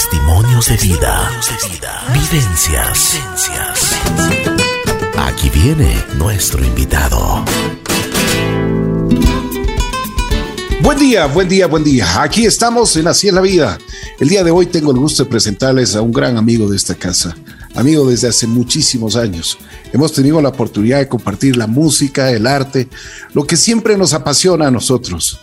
Testimonios de vida. Vivencias. Aquí viene nuestro invitado. Buen día, buen día, buen día. Aquí estamos en Así es la vida. El día de hoy tengo el gusto de presentarles a un gran amigo de esta casa, amigo desde hace muchísimos años. Hemos tenido la oportunidad de compartir la música, el arte, lo que siempre nos apasiona a nosotros.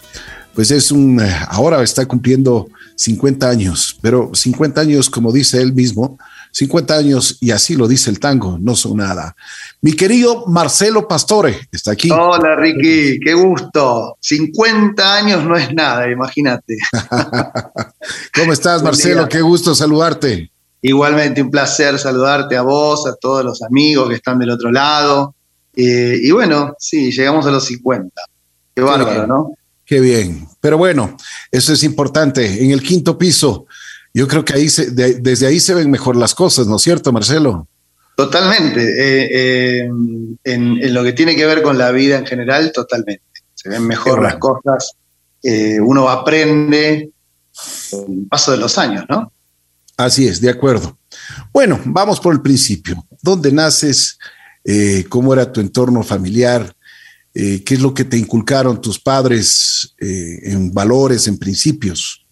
Pues es un, eh, ahora está cumpliendo 50 años, pero 50 años, como dice él mismo, 50 años, y así lo dice el tango, no son nada. Mi querido Marcelo Pastore está aquí. Hola Ricky, qué gusto. 50 años no es nada, imagínate. ¿Cómo estás Marcelo? Qué gusto saludarte. Igualmente, un placer saludarte a vos, a todos los amigos que están del otro lado. Eh, y bueno, sí, llegamos a los 50. Qué bárbaro, ¿no? Qué bien. Pero bueno, eso es importante. En el quinto piso, yo creo que ahí desde ahí se ven mejor las cosas, ¿no es cierto, Marcelo? Totalmente. Eh, eh, en, lo que tiene que ver con la vida en general, totalmente. Se ven mejor las cosas. uno aprende con el paso de los años, ¿no? Así es, de acuerdo. Bueno, vamos por el principio. ¿Dónde naces? Eh, ¿Cómo era tu entorno familiar? Eh, ¿Qué es lo que te inculcaron tus padres eh, en valores, en principios?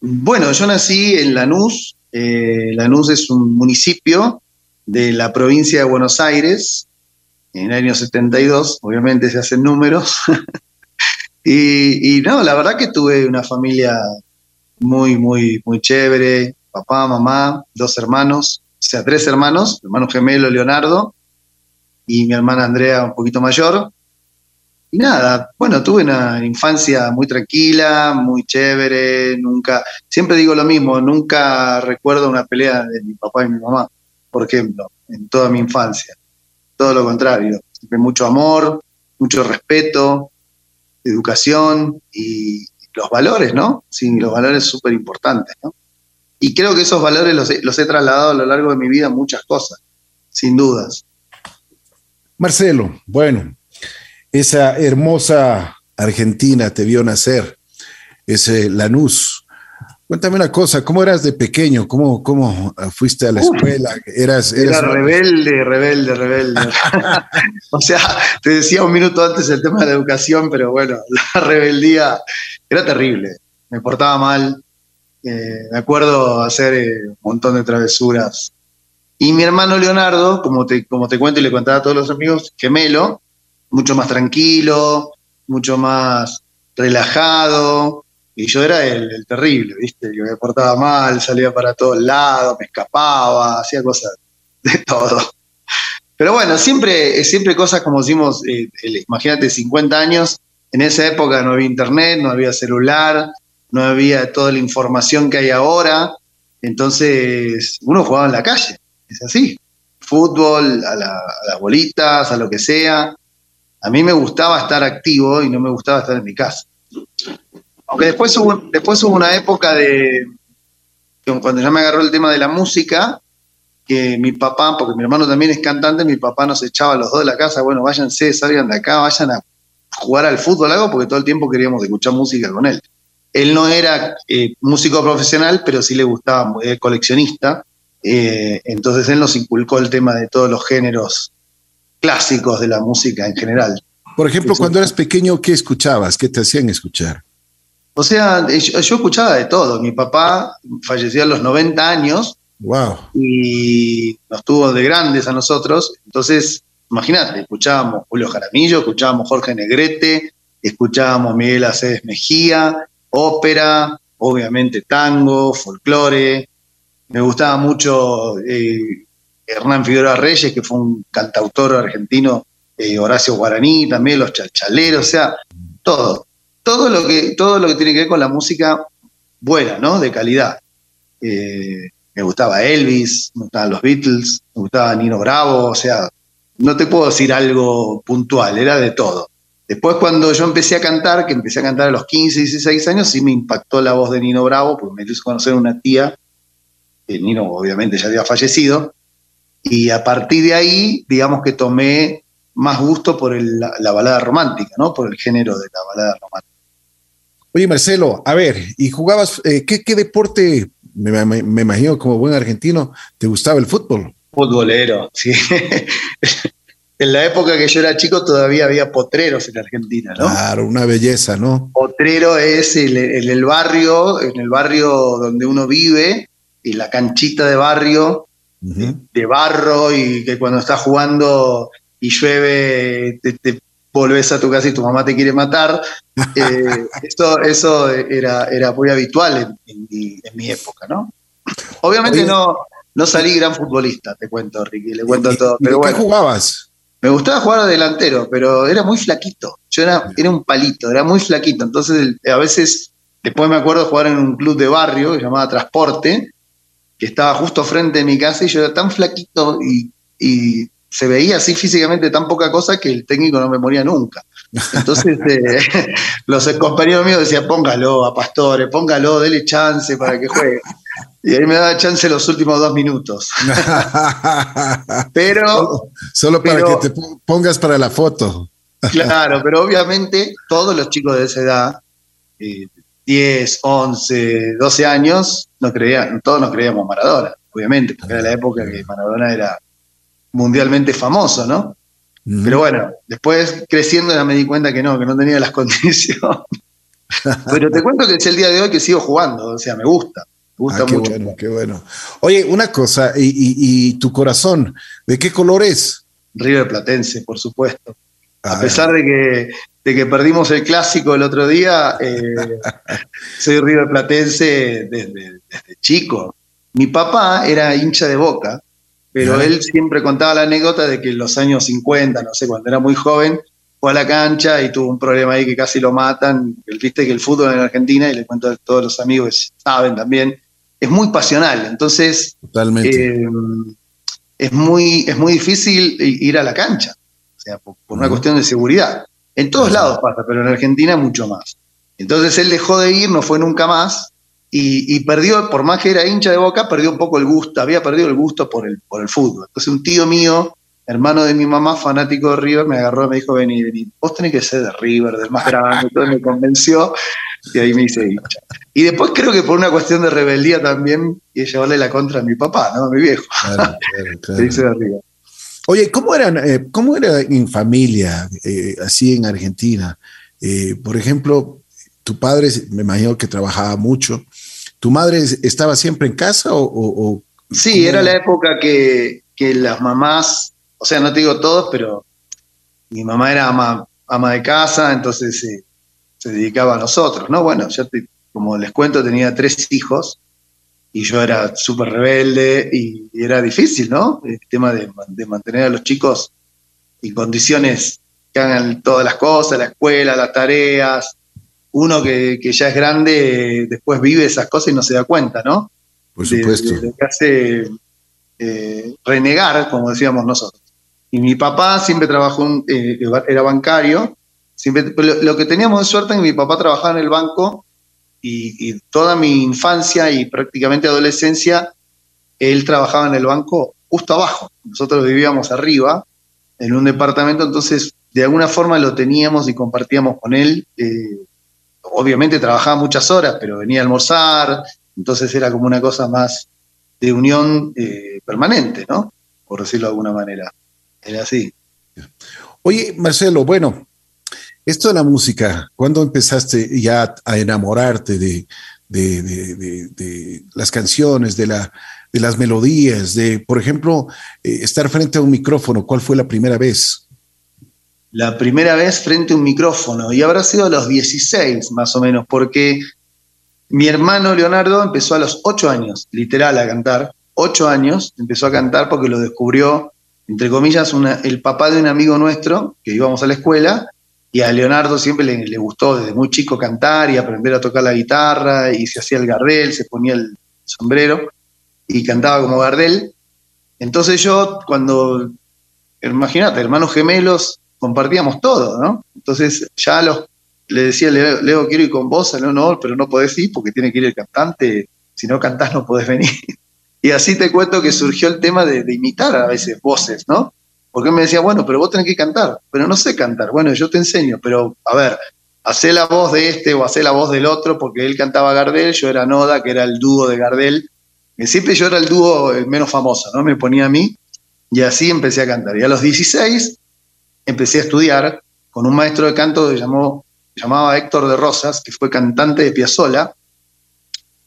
Bueno, yo nací en Lanús. Lanús es un municipio de la provincia de Buenos Aires. En el año 72, obviamente se hacen números. y, y no, la verdad que tuve una familia muy, muy, muy chévere papá, mamá, dos hermanos, o sea, tres hermanos, hermano gemelo Leonardo y mi hermana Andrea un poquito mayor. Y nada, bueno, tuve una infancia muy tranquila, muy chévere, nunca, siempre digo lo mismo, nunca recuerdo una pelea de mi papá y mi mamá, por ejemplo, en toda mi infancia. Todo lo contrario, siempre mucho amor, mucho respeto, educación y los valores, ¿no? Sí, los valores súper importantes, ¿no? Y creo que esos valores los he, trasladado a lo largo de mi vida muchas cosas, sin dudas. Marcelo, bueno, esa hermosa Argentina te vio nacer, ese Lanús. Cuéntame una cosa, ¿cómo eras de pequeño? ¿Cómo, cómo fuiste a la escuela? Eras, Era rebelde, rebelde, rebelde. o sea, te decía un minuto antes el tema de la educación, pero bueno, la rebeldía era terrible. Me portaba mal, eh, me acuerdo hacer eh, un montón de travesuras. Y mi hermano Leonardo, como te, como te cuento y le contaba a todos los amigos, gemelo, mucho más tranquilo, mucho más relajado. Y yo era el, terrible, ¿viste? que me portaba mal, salía para todos lados, me escapaba, hacía cosas de todo. Pero bueno, siempre, siempre cosas como decimos, eh, imagínate, 50 años, en esa época no había internet, no había celular, no había toda la información que hay ahora, entonces uno jugaba en la calle, es así, fútbol, a, las bolitas, a lo que sea. A mí me gustaba estar activo y no me gustaba estar en mi casa. Aunque después hubo, después hubo una época de, cuando ya me agarró el tema de la música, que mi papá, porque mi hermano también es cantante, mi papá nos echaba a los dos de la casa, bueno, váyanse, salgan de acá, vayan a jugar al fútbol, algo, porque todo el tiempo queríamos escuchar música con él. Él no era eh, músico profesional, pero sí le gustaba, eh, coleccionista. Eh, entonces él nos inculcó el tema de todos los géneros clásicos de la música en general. Por ejemplo, cuando eras pequeño, ¿qué escuchabas? ¿Qué te hacían escuchar? O sea, yo, escuchaba de todo. Mi papá falleció a los 90 años. Wow. Y nos tuvo de grandes a nosotros. Entonces, imagínate, escuchábamos Julio Jaramillo, escuchábamos Jorge Negrete, escuchábamos Miguel Aceves Mejía, ópera, obviamente tango, folclore. Me gustaba mucho eh, Hernán Figueroa Reyes, que fue un cantautor argentino, eh, Horacio Guaraní, también los chachaleros, o sea, todo. Todo lo, que, todo lo que tiene que ver con la música buena, ¿no? De calidad. Eh, me gustaba Elvis, me gustaban los Beatles, me gustaba Nino Bravo, o sea, no te puedo decir algo puntual, era de todo. Después cuando yo empecé a cantar, que empecé a cantar a los 15, 16 años, sí me impactó la voz de Nino Bravo, porque me hizo conocer una tía, que Nino obviamente ya había fallecido, y a partir de ahí, digamos que tomé más gusto por la, balada romántica, ¿no? Por el género de la balada romántica. Oye, Marcelo, a ver, ¿y jugabas, eh, ¿qué, deporte me, me, imagino como buen argentino, te gustaba el fútbol. Futbolero, sí. en la época que yo era chico todavía había potreros en Argentina, ¿no? Claro, una belleza, ¿no? Potrero es el, el, barrio, en el barrio donde uno vive, y la canchita de barrio, de, barro, y que cuando estás jugando y llueve, te, volvés a tu casa y tu mamá te quiere matar. Eh, eso eso era, era muy habitual en, mi, época, ¿no? Obviamente no, no salí gran futbolista, te cuento, Ricky, le cuento todo. Pero ¿Qué jugabas? Me gustaba jugar delantero, pero era muy flaquito. Yo era, era un palito, era muy flaquito. Entonces, a veces, después me acuerdo jugar en un club de barrio que se llamaba Transporte, que estaba justo frente de mi casa y yo era tan flaquito y, se veía así físicamente tan poca cosa que el técnico no me moría nunca. Entonces, eh, los compañeros míos decían, póngalo a Pastore, póngalo, dele chance para que juegue. Y ahí me daba chance los últimos dos minutos. pero. Solo para que te pongas para la foto. claro, pero obviamente todos los chicos de esa edad, 10, 11, 12 años, no creían, todos nos creíamos Maradona, obviamente, porque era la época que Maradona era mundialmente famoso, ¿no? Pero bueno, después creciendo ya me di cuenta que no, que no tenía las condiciones. Pero te cuento que es el día de hoy que sigo jugando, o sea, me gusta. Me gusta ah, qué mucho. Bueno, qué bueno. Oye, una cosa, y, tu corazón, ¿de qué color es? River Platense, por supuesto. A pesar de que, de que perdimos el clásico el otro día, eh, soy River Platense desde, chico. Mi papá era hincha de boca, pero él siempre contaba la anécdota de que en los años 50, no sé, cuando era muy joven, fue a la cancha y tuvo un problema ahí que casi lo matan. Viste que el fútbol en Argentina, y le cuento a todos los amigos que saben también, es muy pasional. Entonces, Totalmente. Eh, es, muy, es muy difícil ir a la cancha, sea, por, una cuestión de seguridad. En todos lados pasa, pero en Argentina mucho más. Entonces él dejó de ir, no fue nunca más, y, perdió, por más que era hincha de boca, perdió un poco el gusto, había perdido el gusto por el, por el fútbol. Entonces un tío mío, hermano de mi mamá, fanático de River, me agarró y me dijo, vení, vení, vos tenés que ser de River, del más grande, entonces me convenció y ahí me hice hincha. Y después creo que por una cuestión de rebeldía también, y llevarle la contra a mi papá, ¿no? A mi viejo. Claro, claro, de arriba. Oye, ¿cómo, eran, eh, ¿cómo era en familia, eh, así en Argentina? Eh, por ejemplo, tu padre, me imagino que trabajaba mucho. ¿Tu madre estaba siempre en casa o...? sí, era, la época que, que, las mamás, o sea, no te digo todos, pero mi mamá era ama, ama de casa, entonces se dedicaba a nosotros, ¿no? Bueno, yo como les cuento, tenía tres hijos y yo era súper rebelde y, era difícil, ¿no? El tema de, mantener a los chicos en condiciones que hagan todas las cosas, la escuela, las tareas. Uno que, ya es grande después vive esas cosas y no se da cuenta, ¿no? Por supuesto. De, que hace eh, renegar, como decíamos nosotros. Y mi papá siempre trabajó, eh, era bancario, lo, que teníamos de suerte es que mi papá trabajaba en el banco y, toda mi infancia y prácticamente adolescencia, él trabajaba en el banco justo abajo. Nosotros vivíamos arriba, en un departamento, entonces de alguna forma lo teníamos y compartíamos con él. Eh, obviamente trabajaba muchas horas, pero venía a almorzar, entonces era como una cosa más de unión eh, permanente, ¿no? Por decirlo de alguna manera. Era así. Oye, Marcelo, bueno, esto de la música, ¿cuándo empezaste ya a enamorarte de, las canciones, de, la, de las melodías, de, por ejemplo, eh, estar frente a un micrófono? ¿Cuál fue la primera vez? La primera vez frente a un micrófono, y habrá sido a los 16 más o menos, porque mi hermano Leonardo empezó a los 8 años, literal, a cantar. 8 años empezó a cantar porque lo descubrió, entre comillas, el papá de un amigo nuestro, que íbamos a la escuela, y a Leonardo siempre le, gustó desde muy chico cantar y aprender a tocar la guitarra y se hacía el Gardel, se ponía el sombrero y cantaba como Gardel. Entonces yo cuando, imagínate, hermanos gemelos, compartíamos todo, ¿no? Entonces ya los, le decía, Leo, quiero ir con vos, no, no, pero no podés ir porque tiene que ir el cantante, si no cantás no podés venir. Y así te cuento que surgió el tema de imitar a veces voces, ¿no? Porque me decía, bueno, pero vos tenés que cantar, pero no sé cantar. Bueno, yo te enseño, pero a ver, hacé la voz de este o hacé la voz del otro, porque él cantaba Gardel, yo era Noda, que era el dúo de Gardel. Siempre yo era el dúo menos famoso, ¿no? Me ponía a mí y así empecé a cantar. Y a los 16 empecé a estudiar con un maestro de canto que llamó, llamaba Héctor de Rosas, que fue cantante de Piazzolla,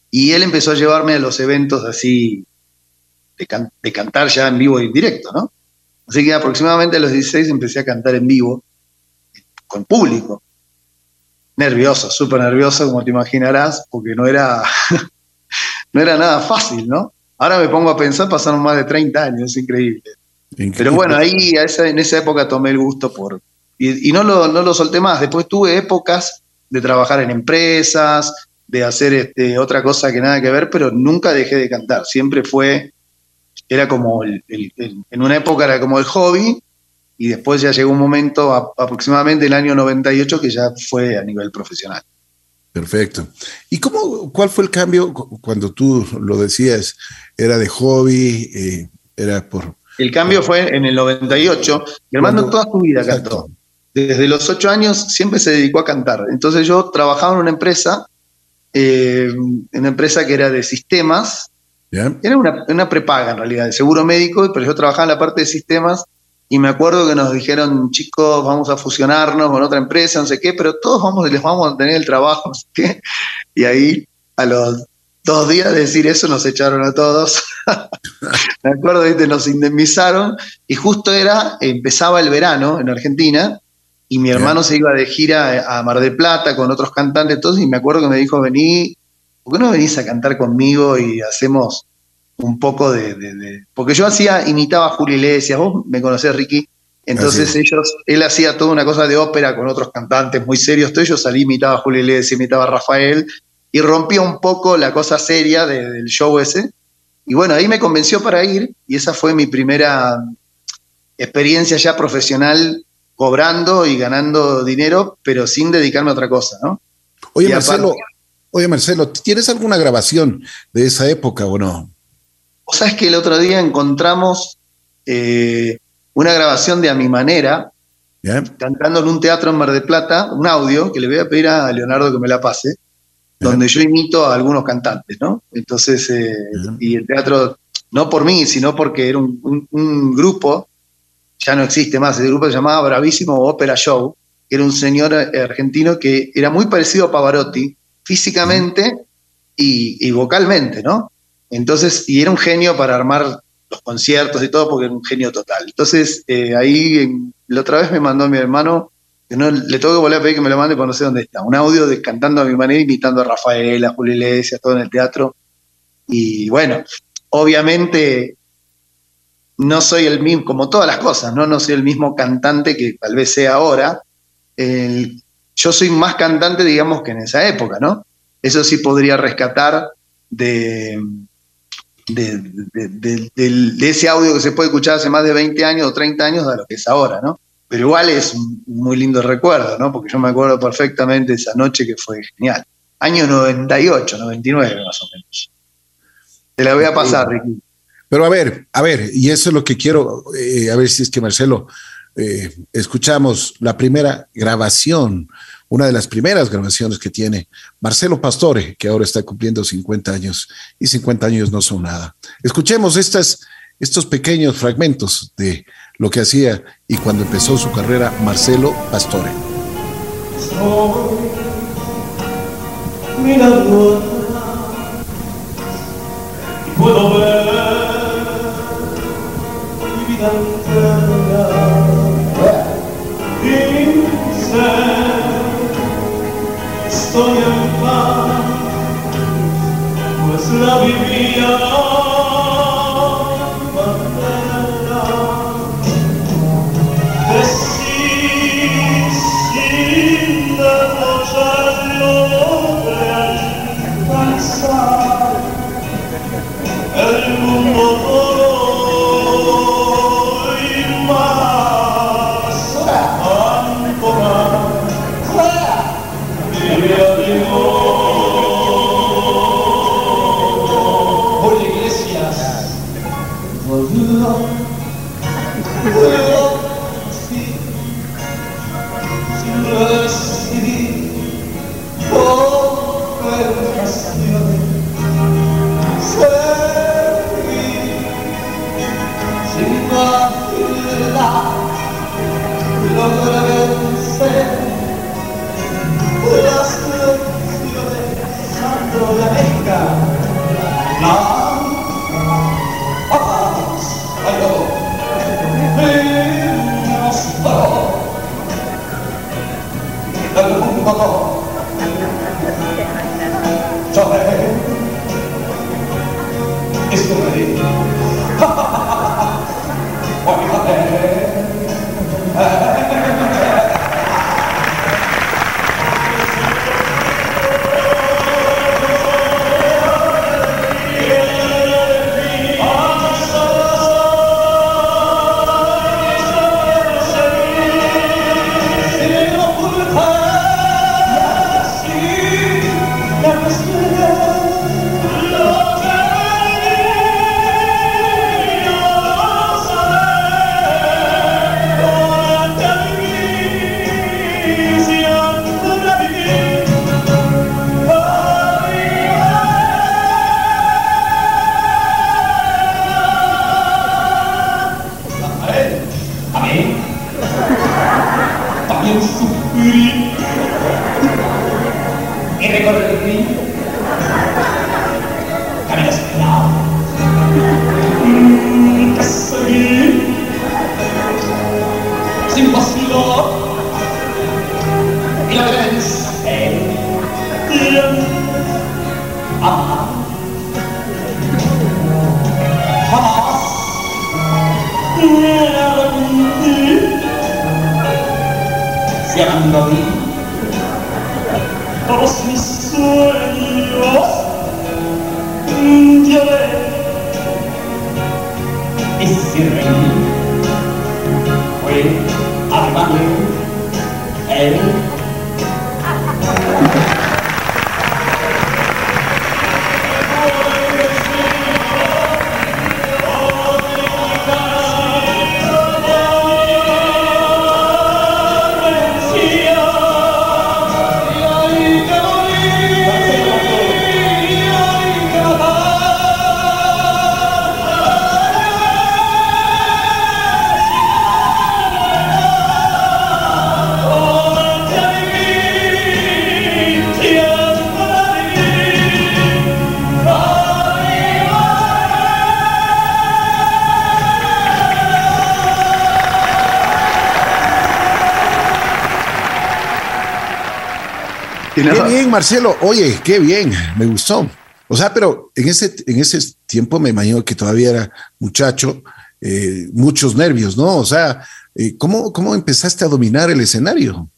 y él empezó a llevarme a los eventos así de, cantar ya en vivo y en directo, ¿no? Así que aproximadamente a los 16 empecé a cantar en vivo, con público. Nervioso, súper nervioso, como te imaginarás, porque no era, no era nada fácil, ¿no? Ahora me pongo a pensar, pasaron más de 30 años, es increíble. Pero bueno, ahí en esa época tomé el gusto por... Y, no, lo, no lo solté más. Después tuve épocas de trabajar en empresas, de hacer este, otra cosa que nada que ver, pero nunca dejé de cantar. Siempre fue, era como, el, en una época era como el hobby, y después ya llegó un momento, aproximadamente el año 98, que ya fue a nivel profesional. Perfecto. ¿Y cómo, cuál fue el cambio cuando tú lo decías? ¿Era de hobby? Eh, ¿Era por...? El cambio fue en el 98. Mi hermano toda su vida cantó. Desde los ocho años siempre se dedicó a cantar. Entonces yo trabajaba en una empresa eh, una empresa que era de sistemas. Era una, prepaga en realidad, de seguro médico, pero yo trabajaba en la parte de sistemas y me acuerdo que nos dijeron, chicos, vamos a fusionarnos con otra empresa, no sé qué, pero todos vamos, les vamos a tener el trabajo, no sé qué. Y ahí, a los dos días de decir eso, nos echaron a todos. me acuerdo, nos indemnizaron y justo era, empezaba el verano en Argentina y mi hermano se iba de gira a Mar del Plata con otros cantantes, todos, y me acuerdo que me dijo, vení, ¿por qué no venís a cantar conmigo y hacemos un poco de... Porque yo hacía, imitaba a Julio Iglesias, vos me conocés, Ricky, entonces ellos, él hacía toda una cosa de ópera con otros cantantes muy serios, entonces yo salí, imitaba a Julio Iglesias, imitaba a Rafael, y rompía un poco la cosa seria del show ese. Y bueno, ahí me convenció para ir, y esa fue mi primera experiencia ya profesional cobrando y ganando dinero, pero sin dedicarme a otra cosa, ¿no? Oye, Marcelo, oye, Marcelo, ¿tienes alguna grabación de esa época o no? O sabes que el otro día encontramos eh, una grabación de A Mi Manera, cantando en un teatro en Mar del Plata, un audio que le voy a pedir a Leonardo que me la pase, donde yo imito a algunos cantantes, ¿no? Entonces, eh, y el teatro, no por mí, sino porque era un grupo ya no existe más, ese grupo se llamaba Bravísimo Opera Show, que era un señor argentino que era muy parecido a Pavarotti físicamente y, vocalmente, ¿no? Entonces, y era un genio para armar los conciertos y todo, porque era un genio total. Entonces, eh, ahí la otra vez me mandó mi hermano, que no le tengo que volver a pedir que me lo mande, porque no sé dónde está, un audio de cantando a mi manera, imitando a Rafael, a Julio Iglesias, todo en el teatro. Y bueno, obviamente no soy el mismo, como todas las cosas, ¿no? No soy el mismo cantante que tal vez sea ahora. Yo soy más cantante, digamos, que en esa época, ¿no? Eso sí podría rescatar de, de, ese audio que se puede escuchar hace más de 20 años o 30 años a lo que es ahora, ¿no? Pero igual es un muy lindo recuerdo, ¿no? Porque yo me acuerdo perfectamente esa noche que fue genial. Año 98, 99 más o menos. Te la voy a pasar, Ricky. Pero a ver, a ver, y eso es lo que quiero, eh, a ver si es que Marcelo, eh, escuchamos la primera grabación, una de las primeras grabaciones que tiene Marcelo Pastore, que ahora está cumpliendo 50 años, y 50 años no son nada. Escuchemos estas, estos pequeños fragmentos de lo que hacía y cuando empezó su carrera Marcelo Pastore. puedo ver estoy en paz, pues la vivía. Qué bien, Marcelo. Oye, qué bien, me gustó. O sea, pero en ese, en ese tiempo me imagino que todavía era muchacho, eh, muchos nervios, ¿no? O sea, eh, ¿cómo, ¿cómo empezaste a dominar el escenario?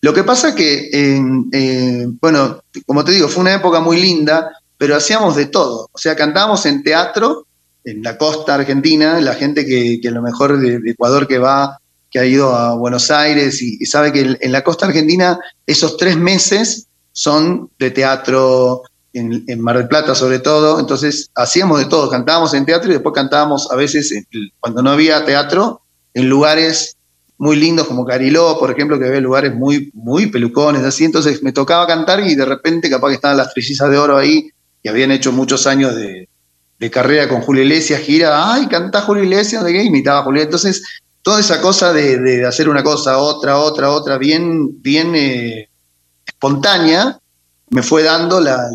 Lo que pasa que, eh, bueno, como te digo, fue una época muy linda, pero hacíamos de todo. O sea, cantábamos en teatro, en la costa argentina, la gente que, que a lo mejor de, Ecuador que va que ha ido a Buenos Aires y, sabe que en la costa argentina esos tres meses son de teatro, en, Mar del Plata sobre todo, entonces hacíamos de todo, cantábamos en teatro y después cantábamos a veces, cuando no había teatro, en lugares muy lindos como Cariló, por ejemplo, que había lugares muy, muy pelucones, así, entonces me tocaba cantar y de repente capaz que estaban las trillizas de oro ahí, y habían hecho muchos años de, carrera con Julio Iglesias, gira, ay, canta Julio Iglesias, de qué imitaba a Julio, entonces toda esa cosa de, hacer una cosa, otra, otra, otra, bien, bien eh, espontánea, me fue dando la,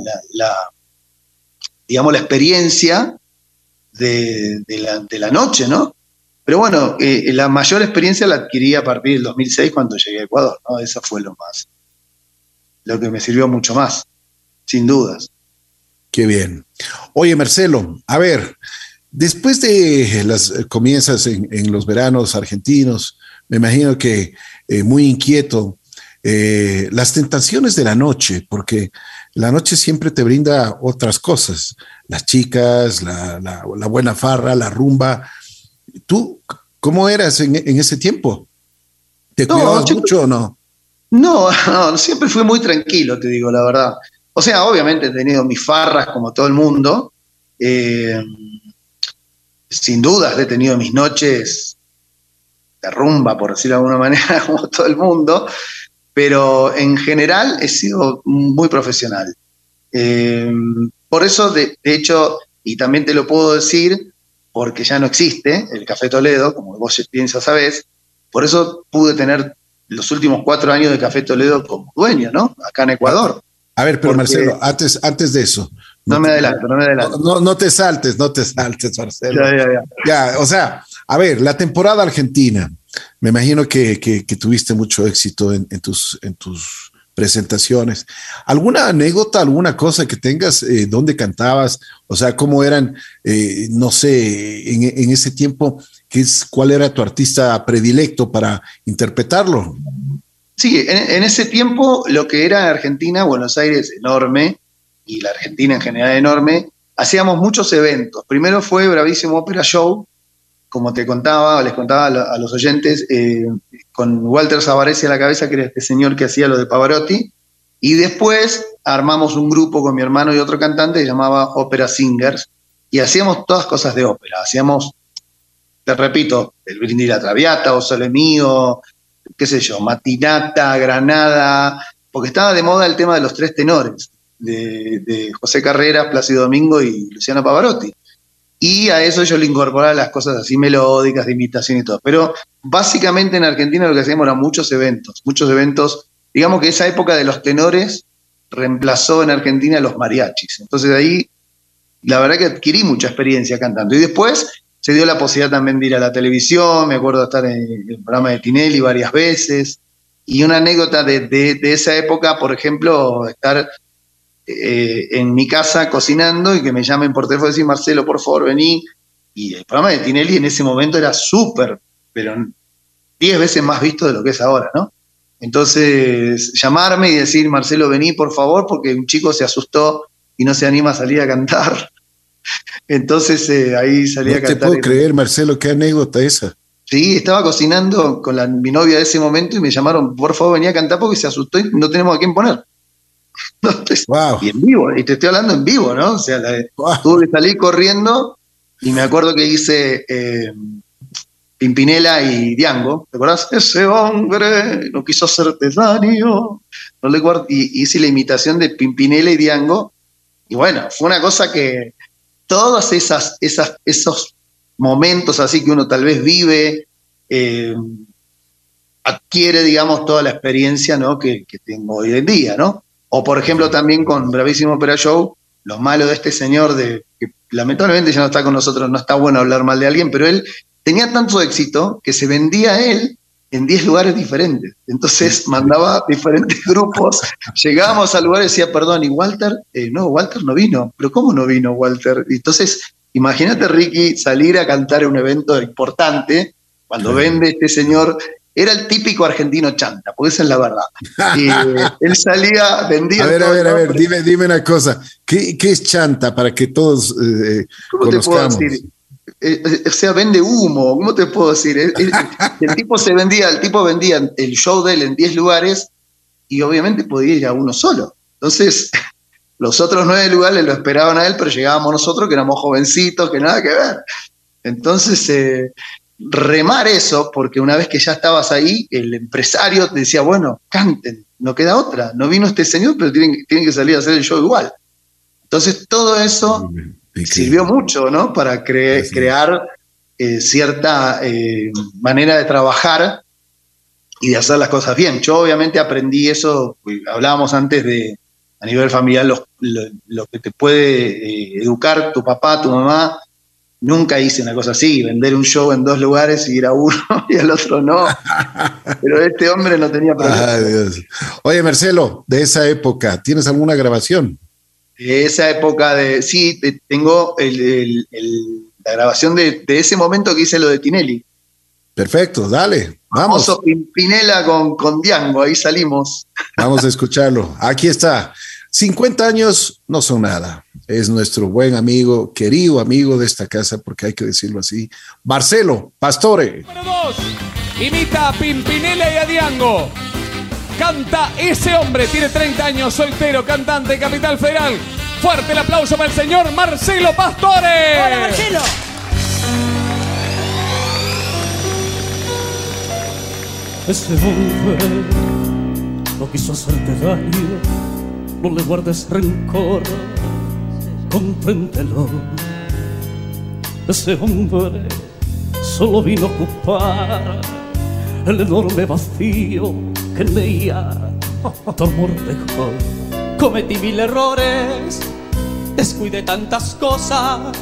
digamos, la experiencia de, la, noche, ¿no? Pero bueno, eh, la mayor experiencia la adquirí a partir del 2006 cuando llegué a Ecuador, ¿no? Eso fue lo más, lo que me sirvió mucho más, sin dudas. Qué bien. Oye, Marcelo, a ver, Después de las comienzas en, los veranos argentinos, me imagino que eh, muy inquieto, eh, las tentaciones de la noche, porque la noche siempre te brinda otras cosas, las chicas, la, buena farra, la rumba. ¿Tú cómo eras en, ese tiempo? ¿Te cuidabas mucho o no? No, no, siempre fui muy tranquilo, te digo la verdad. O sea, obviamente he tenido mis farras como todo el mundo sin dudas he tenido mis noches de rumba, por decirlo de alguna manera, como todo el mundo, pero en general he sido muy profesional. Eh, por eso, de, hecho, y también te lo puedo decir, porque ya no existe el Café Toledo, como vos piensas, sabés, por eso pude tener los últimos cuatro años de Café Toledo como dueño, ¿no? Acá en Ecuador. A ver, pero Marcelo, antes, antes de eso, No, me adelanto, no me adelanto. No, no, te saltes, no te saltes, Marcelo. Ya, ya, ya. Ya, o sea, a ver, la temporada argentina, me imagino que, tuviste mucho éxito en, en, tus, en presentaciones. ¿Alguna anécdota, alguna cosa que tengas, eh, dónde cantabas? O sea, cómo eran, eh, no sé, en, en, ese tiempo, ¿qué es, ¿cuál era tu artista predilecto para interpretarlo? Sí, en, ese tiempo lo que era Argentina, Buenos Aires enorme, y la Argentina en general enorme, hacíamos muchos eventos. Primero fue Bravísimo Opera Show, como te contaba, les contaba a los oyentes, eh, con Walter Savaresi a la cabeza, que era este señor que hacía lo de Pavarotti, y después armamos un grupo con mi hermano y otro cantante que llamaba Opera Singers, y hacíamos todas cosas de ópera. Hacíamos, te repito, el Brindis la Traviata, O Mío, qué sé yo, Matinata, Granada, porque estaba de moda el tema de los tres tenores, de, José Carreras, Plácido Domingo y Luciano Pavarotti. Y a eso yo le incorporaba las cosas así melódicas, de imitación y todo. Pero básicamente en Argentina lo que hacíamos eran muchos eventos, muchos eventos. Digamos que esa época de los tenores reemplazó en Argentina a los mariachis. Entonces de ahí, la verdad que adquirí mucha experiencia cantando. Y después se dio la posibilidad también de ir a la televisión, me acuerdo de estar en el programa de Tinelli varias veces, y una anécdota de, esa época, por ejemplo, estar eh, en mi casa cocinando y que me llamen por teléfono y decir, Marcelo, por favor, vení. Y el programa de Tinelli en ese momento era súper, pero diez veces más visto de lo que es ahora, ¿no? Entonces, llamarme y decir, Marcelo, vení, por favor, porque un chico se asustó y no se anima a salir a cantar. Entonces eh, ahí salía a cantar. No te puedo creer, Marcelo, qué anécdota esa. Sí, estaba cocinando con la, mi novia de ese momento y me llamaron, por favor, venía a cantar porque se asustó y no tenemos a quién poner. Y en vivo, y te estoy hablando en vivo, ¿no? O sea, tuve que salir corriendo y me acuerdo que hice eh, Pimpinela y Diango, ¿te acuerdas? Ese hombre no quiso hacerte daño. No le y hice la imitación de Pimpinela y Diango. Y bueno, fue una cosa que, todos esas, esas, esos momentos así que uno tal vez vive, eh, adquiere, digamos, toda la experiencia ¿no? que, tengo hoy en día, ¿no? O, por ejemplo, también con Bravísimo Opera Show, lo malo de este señor, de, que lamentablemente ya no está con nosotros, no está bueno hablar mal de alguien, pero él tenía tanto éxito que se vendía él en 10 lugares diferentes. Entonces mandaba diferentes grupos, llegábamos al lugar y decía, perdón, ¿y Walter? Eh, no, Walter no vino. ¿Pero cómo no vino Walter? Entonces, imagínate, Ricky, salir a cantar en un evento importante, cuando vende este señor, era el típico argentino chanta, porque esa es la verdad. Y eh, él salía, vendía... A ver, a ver, a ver, dime, dime una cosa, ¿qué, es chanta para que todos eh, conozcamos? Eh, eh, o sea, vende humo, ¿cómo te puedo decir? El, tipo se vendía, el tipo vendía el show de él en 10 lugares y obviamente podía ir a uno solo. Entonces, los otros nueve lugares lo esperaban a él, pero llegábamos nosotros que éramos jovencitos, que nada que ver. Entonces, eh, remar eso, porque una vez que ya estabas ahí, el empresario te decía, bueno, canten, no queda otra. No vino este señor, pero tienen, tienen que salir a hacer el show igual. Entonces, todo eso sirvió mucho, ¿no? Para crear eh, cierta eh, manera de trabajar y de hacer las cosas bien. Yo obviamente aprendí eso, pues, hablábamos antes de a nivel familiar lo, que te puede eh, educar tu papá, tu mamá. Nunca hice una cosa así, vender un show en dos lugares y ir a uno y al otro no. Pero este hombre no tenía problema. Oye, Marcelo, de esa época, ¿tienes alguna grabación? esa época de. Sí, tengo la grabación de, ese momento que hice lo de Tinelli. Perfecto, dale, vamos. Pimpinela con, con Diango, ahí salimos. Vamos a escucharlo. Aquí está. 50 años no son nada. Es nuestro buen amigo, querido amigo de esta casa, porque hay que decirlo así. Marcelo Pastore. Número dos, imita a Pimpinela y a Diango. Canta ese hombre, tiene 30 años, soltero, cantante, capital federal. Fuerte el aplauso para el señor Marcelo Pastore. Hola, Marcelo. Ese hombre no quiso hacerte daño, no le guardes rencor, compréndelo. Ese hombre solo vino a ocupar el enorme vacío que leía tu amor dejó. Cometí mil errores, descuidé tantas cosas,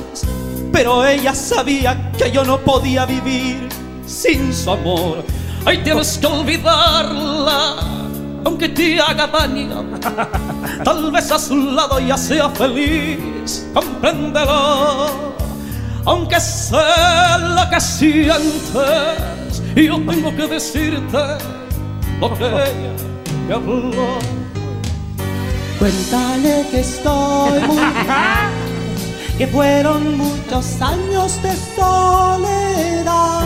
pero ella sabía que yo no podía vivir sin su amor. Ay, tienes que olvidarla, aunque te haga daño. Tal vez a su lado ya sea feliz, compréndelo. Aunque sé lo que sientes, y yo tengo que decirte lo que ella me habló. Cuéntale que estoy muy bien, que fueron muchos años de soledad,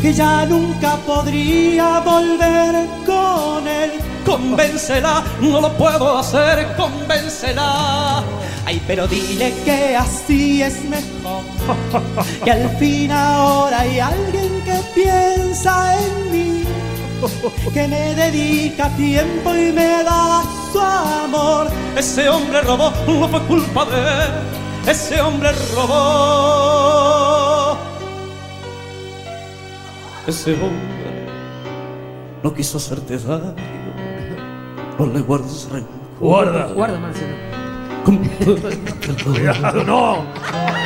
que ya nunca podría volver con él. Convéncela, no lo puedo hacer, convéncela. Ay, pero dile que así es mejor, que al fin ahora hay alguien que piensa en mí, que me dedica tiempo y me da su amor. Ese hombre robó, no fue culpa de él. Ese hombre robó. Ese hombre no quiso hacerte daño. No le guardes rencor. Guarda. Guarda, Marcelo. Cuidado, no.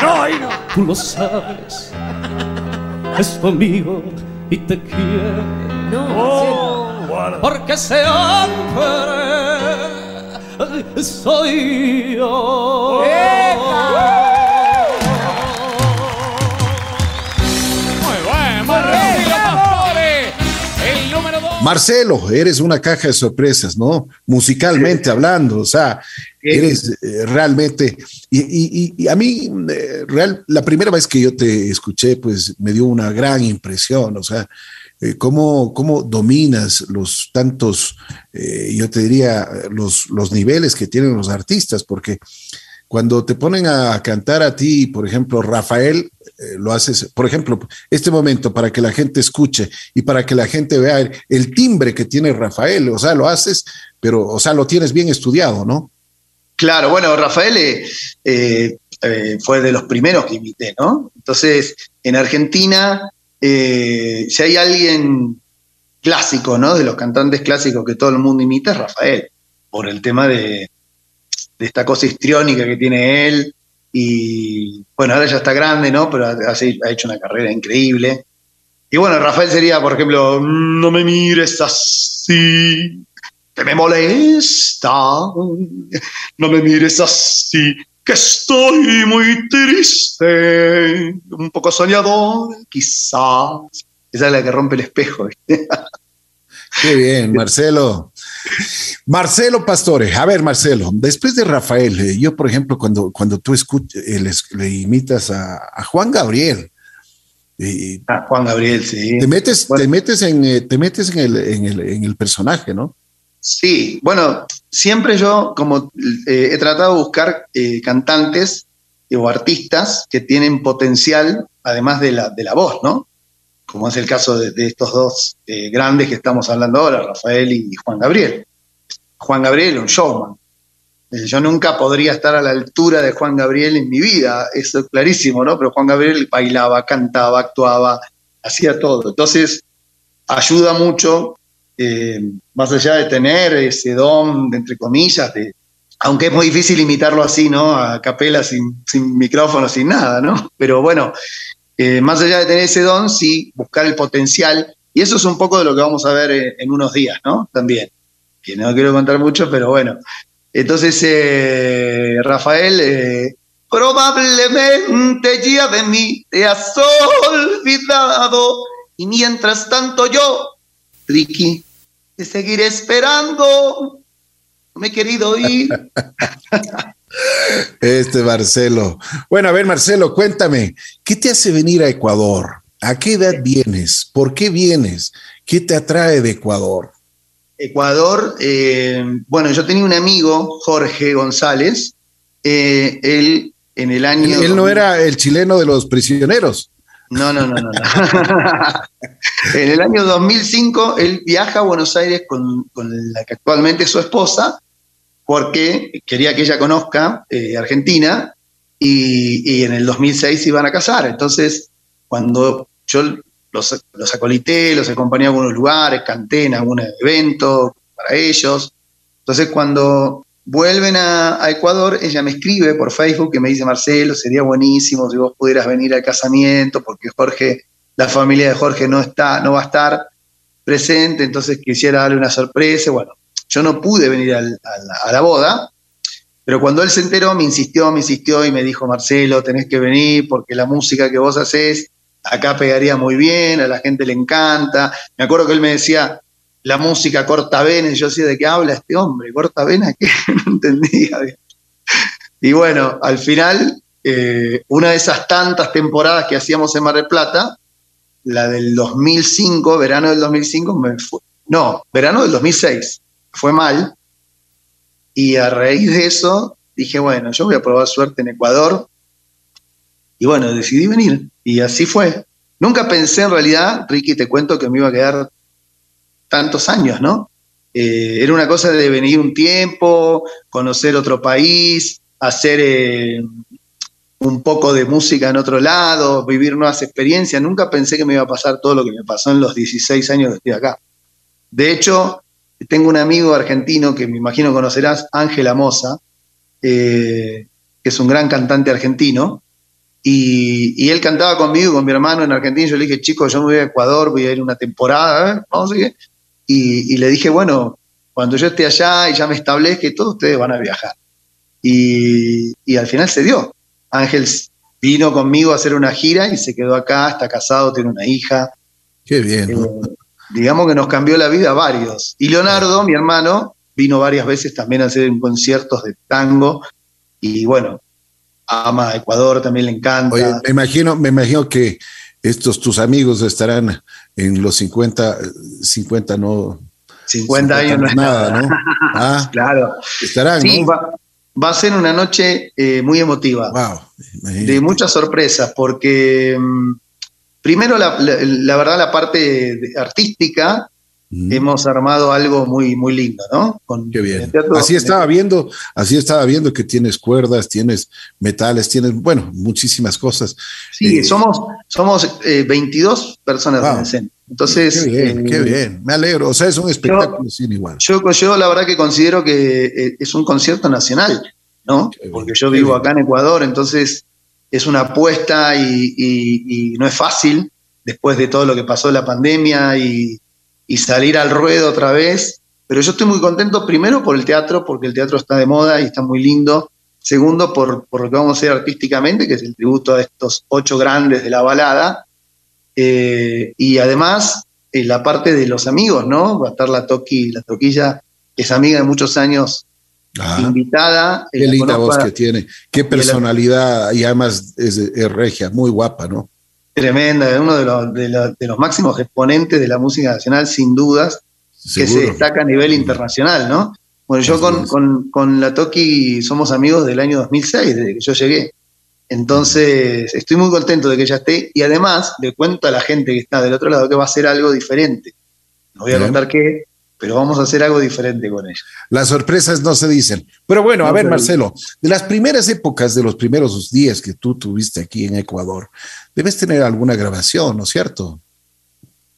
No, ahí no. Tú lo sabes. Es tu amigo y te quiere. No. Oh, guarda. Porque ese hombre soy yo. Muy Marcelo, eres una caja de sorpresas, ¿no? Musicalmente hablando, o sea, eres eh, realmente, y, y- y a mí, eh, real, la primera vez que yo te escuché, pues me dio una gran impresión, o sea, eh, cómo, cómo dominas los tantos, yo te diría, los, los niveles que tienen los artistas, porque cuando te ponen a cantar a ti, por ejemplo, Rafael, eh, lo haces, por ejemplo, este momento para que la gente escuche y para que la gente vea el, timbre que tiene Rafael, o sea, lo haces, pero, o sea, lo tienes bien estudiado, ¿no? Claro, bueno, Rafael eh, eh, fue de los primeros que imité, ¿no? Entonces, en Argentina, si hay alguien clásico, ¿no? De los cantantes clásicos que todo el mundo imita, es Rafael, por el tema de, esta cosa histriónica que tiene él. Y bueno, ahora ya está grande, ¿no? Pero ha, ha hecho una carrera increíble. Y bueno, Rafael sería, por ejemplo, no me mires así, que me molesta. No me mires así, que estoy muy triste. Un poco soñador, quizás. Esa es la que rompe el espejo. Qué bien, Marcelo. Marcelo Pastore, a ver, Marcelo, después de Rafael, eh, yo, por ejemplo, cuando, cuando tú escuchas, eh, les- le imitas a, a Juan Gabriel, Ah, Juan Gabriel, sí. te metes, Bueno. te metes en, eh, te metes en el, en el, en el personaje, ¿no? Sí, bueno, siempre yo como eh, he tratado de buscar eh, cantantes eh, o artistas que tienen potencial, además de la, de la voz, ¿no? Como es el caso de, estos dos eh, grandes que estamos hablando ahora, Rafael y Juan Gabriel. Juan Gabriel, un showman. Eh, Yo nunca podría estar a la altura de Juan Gabriel en mi vida, eso es clarísimo, ¿no? Pero Juan Gabriel bailaba, cantaba, actuaba, hacía todo. Entonces, ayuda mucho eh, más allá de tener ese don, de, entre comillas, de, aunque es muy difícil imitarlo así, ¿no? A capela, sin, sin micrófono, sin nada, ¿no? Pero bueno, eh, más allá de tener ese don, sí, buscar el potencial. Y eso es un poco de lo que vamos a ver eh, en unos días, ¿no? También. Que no quiero contar mucho, pero bueno. Entonces, eh, Rafael, probablemente ya de mí te has olvidado. Y mientras tanto yo Ricky, te seguiré esperando. No me he querido ir. Este Marcelo. Bueno, a ver, Marcelo, cuéntame, ¿qué te hace venir a Ecuador? ¿A qué edad vienes? ¿Por qué vienes? ¿Qué te atrae de Ecuador? Ecuador, eh, bueno, yo tenía un amigo, Jorge González, eh, él en el año... Él, él no era el chileno de los prisioneros. No, no, no, no. no. en el año 2005, él viaja a Buenos Aires con, con la que actualmente es su esposa, porque quería que ella conozca eh, Argentina y, en el 2006 se iban a casar. Entonces, cuando yo los, los acolité, los acompañé a algunos lugares, canté en algún evento para ellos. Entonces, cuando vuelven a, a Ecuador, ella me escribe por Facebook que me dice, Marcelo, sería buenísimo si vos pudieras venir al casamiento, porque Jorge, la familia de Jorge no está, no va a estar presente, entonces quisiera darle una sorpresa. Bueno, yo no pude venir a, la, boda, pero cuando él se enteró, me insistió, me insistió y me dijo, Marcelo, tenés que venir porque la música que vos haces acá pegaría muy bien, a la gente le encanta. Me acuerdo que él me decía, la música corta venas, yo decía, ¿de qué habla este hombre? ¿Corta venas? ¿Qué? No entendía. Y bueno, al final, eh, una de esas tantas temporadas que hacíamos en Mar del Plata, la del 2005, verano del 2005, me fue, no, verano del 2006, fue mal. Y a raíz de eso dije, bueno, yo voy a probar suerte en Ecuador. Y bueno, decidí venir. Y así fue. Nunca pensé en realidad, Ricky, te cuento que me iba a quedar tantos años, ¿no? Eh, era una cosa de venir un tiempo, conocer otro país, hacer eh, un poco de música en otro lado, vivir nuevas experiencias. Nunca pensé que me iba a pasar todo lo que me pasó en los 16 años que estoy acá. De hecho, tengo un amigo argentino que me imagino conocerás, Ángel Amosa, eh, que es un gran cantante argentino, y, y él cantaba conmigo con mi hermano en Argentina. Yo le dije, chicos, yo me voy a Ecuador, voy a ir una temporada, ¿eh? ver. Y, y le dije, bueno, cuando yo esté allá y ya me establezca y todo, ustedes van a viajar. Y, y al final se dio. Ángel vino conmigo a hacer una gira y se quedó acá, está casado, tiene una hija. Qué bien. ¿no? Eh, digamos que nos cambió la vida a varios. Y Leonardo, mi hermano, vino varias veces también a hacer conciertos de tango. Y bueno, ama a Ecuador, también le encanta. Oye, me imagino, me imagino que estos tus amigos estarán en los 50, 50 no. 50 años no es nada, ¿no? Ah, Claro. estarán, Sí, ¿no? va, va a ser una noche eh, muy emotiva. Wow. de muchas sorpresas, porque mm, primero, la, la- la verdad, la parte artística, Mm, hemos armado algo muy, muy lindo, ¿no? Con Qué bien. teatro- Así estaba viendo, así estaba viendo que tienes cuerdas, tienes metales, tienes, bueno, muchísimas cosas. Sí, Eh, somos, somos eh, 22 personas Wow. en el centro. Entonces, Qué bien, eh, qué bien. Me alegro. O sea, es un espectáculo sin igual. Yo, yo la verdad que considero que eh, es un concierto nacional, ¿no? Qué bien, Porque yo vivo bien. acá en Ecuador, entonces es una apuesta y, no es fácil después de todo lo que pasó la pandemia y, salir al ruedo otra vez. Pero yo estoy muy contento primero por el teatro, porque el teatro está de moda y está muy lindo. Segundo, por, lo que vamos a hacer artísticamente, que es el tributo a estos ocho grandes de la balada. Eh, y además, eh, la parte de los amigos, ¿no? Va a estar la la Toquilla, que es amiga de muchos años, Ah, invitada. qué linda voz que tiene. Qué personalidad y además es, es regia, muy guapa, ¿no? Tremenda, es uno de los, de, la- de los máximos exponentes de la música nacional, sin dudas, que se destaca a nivel internacional, ¿no? Bueno, yo con, con, con la Toki somos amigos del año 2006, desde que yo llegué. Entonces, estoy muy contento de que ella esté y además le cuento a la gente que está del otro lado que va a hacer algo diferente. No voy a Bien. contar qué, pero vamos a hacer algo diferente con ella. Las sorpresas no se dicen. Pero bueno, a No ver, Marcelo, de las primeras épocas, de los primeros días que tú tuviste aquí en Ecuador, debes tener alguna grabación, ¿no es cierto?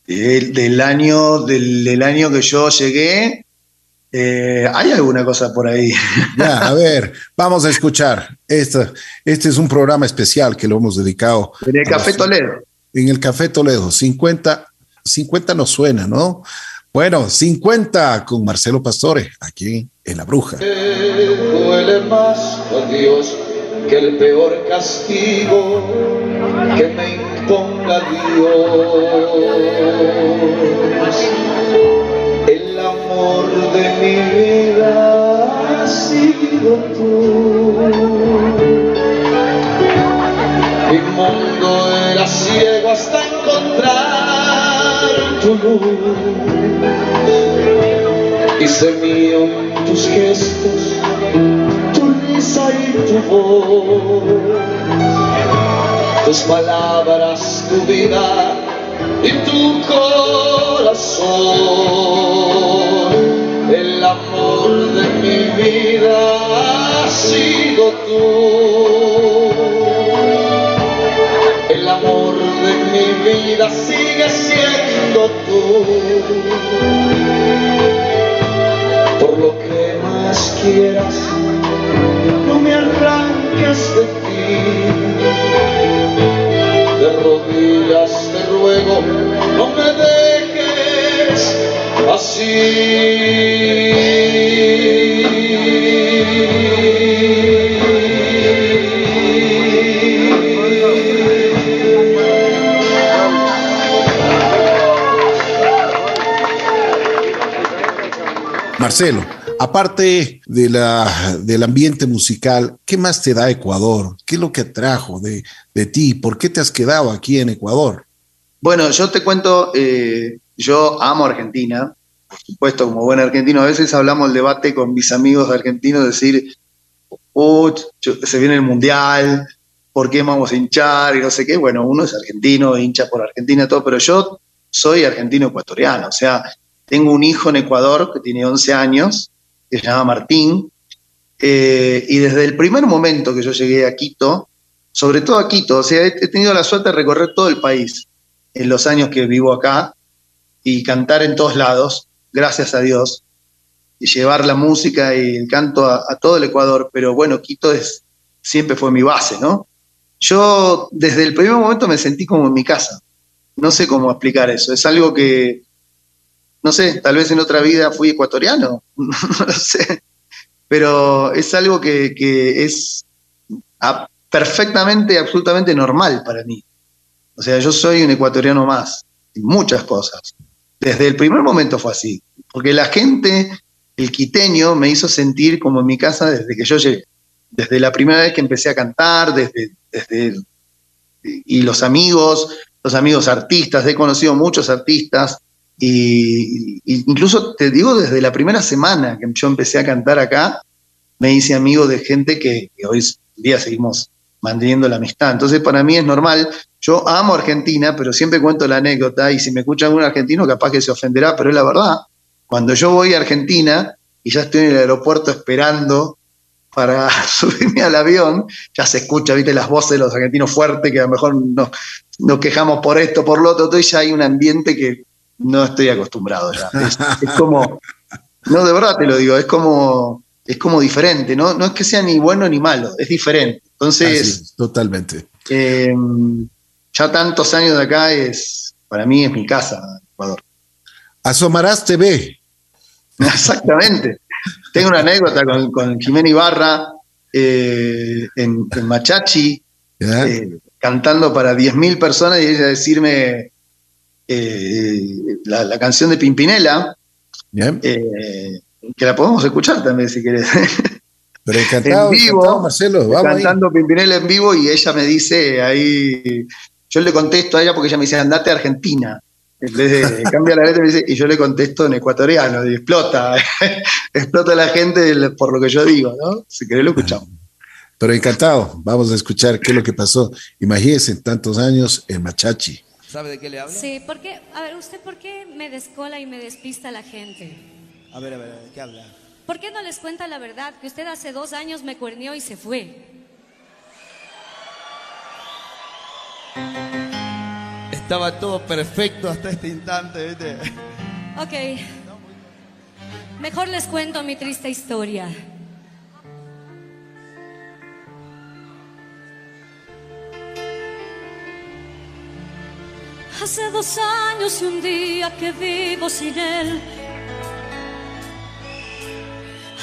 Del, del año, del, del año que yo llegué, eh, hay alguna cosa por ahí. Ya, a ver, vamos a escuchar. Esta, este es un programa especial que lo hemos dedicado En el Café los- Toledo. en el Café Toledo. 50, 50 no suena, ¿no? Bueno, 50 con Marcelo Pastore, aquí en La Bruja. duele más a Dios que el peor castigo que me imponga Dios. El amor de mi vida ha sido tú. Mi mundo era ciego hasta encontrar tu luz. Hice mío tus gestos, tu risa y tu voz, tus palabras, tu vida y tu corazón. El amor de mi vida ha sido tú. El amor de mi vida sigue siendo tú lo que más quieras, no me arranques de ti. De rodillas te ruego, no me dejes Marcelo, aparte de la, del ambiente musical, ¿qué más te da Ecuador? ¿Qué es lo que atrajo de, de ti? ¿Por qué te has quedado aquí en Ecuador? Bueno, yo te cuento, eh, yo amo Argentina, por supuesto, como buen argentino. A veces hablamos el debate con mis amigos argentinos, decir, "Uh, yo- se viene el mundial, ¿por qué vamos a hinchar? Y no sé qué. Bueno, uno es argentino, hincha por Argentina, todo, pero yo soy argentino ecuatoriano. O sea, tengo un hijo en Ecuador que tiene 11 años, que se llama Martín, eh, y desde el primer momento que yo llegué a Quito, sobre todo a Quito, o sea, he, tenido la suerte de recorrer todo el país en los años que vivo acá y cantar en todos lados, gracias a Dios, y llevar la música y el canto a, a todo el Ecuador, pero bueno, Quito es, siempre fue mi base, ¿no? Yo desde el primer momento me sentí como en mi casa, no sé cómo explicar eso, es algo que, no sé, tal vez en otra vida fui ecuatoriano, no lo sé, pero es algo que, que es perfectamente, absolutamente normal para mí. O sea, yo soy un ecuatoriano más, en muchas cosas. Desde el primer momento fue así, porque la gente, el quiteño, me hizo sentir como en mi casa desde que yo llegué. Desde la primera vez que empecé a cantar, desde, desde y los amigos, los amigos artistas, he conocido muchos artistas, y, incluso te digo, desde la primera semana que yo empecé a cantar acá, me hice amigo de gente que, hoy día seguimos manteniendo la amistad. Entonces, para mí es normal. Yo amo Argentina, pero siempre cuento la anécdota, y si me escucha algún argentino, capaz que se ofenderá, pero es la verdad. Cuando yo voy a Argentina y ya estoy en el aeropuerto esperando para subirme al avión, ya se escucha, viste, las voces de los argentinos fuertes, que a lo mejor nos, nos quejamos por esto, por lo otro, y ya hay un ambiente que no estoy acostumbrado ya. Es, es como, no, de verdad te lo digo, es como, es como diferente, ¿no? No es que sea ni bueno ni malo, es diferente. Entonces, es, totalmente. eh, ya tantos años de acá es, para mí es mi casa, Ecuador. Asomarás TV. Exactamente. Tengo una anécdota con, con Jimena Ibarra eh, en, en Machachi, eh, cantando para 10.000 personas y ella decirme la, la canción de Pimpinela, eh, que la podemos escuchar también si querés. Pero encantado, en vivo, encantado, Marcelo. Vamos ahí. cantando Pimpinela en vivo y ella me dice ahí, yo le contesto a ella porque ella me dice, andate a Argentina. En vez de cambia la letra me dice, y yo le contesto en ecuatoriano, y explota, explota la gente por lo que yo digo, ¿no? Si querés lo escuchamos. Pero encantado. Vamos a escuchar qué es lo que pasó. Imagínense tantos años en Machachi. ¿Sabe de qué le hablo? Sí, ¿por qué? A ver, ¿usted por qué me descola y me despista a la gente? A ver, a ver, a ver, ¿qué habla? ¿Por qué no les cuenta la verdad? Que usted hace dos años me cuernió y se fue. Estaba todo perfecto hasta este instante, ¿viste? Ok. Mejor les cuento mi triste historia. Hace dos años y un día que vivo sin él.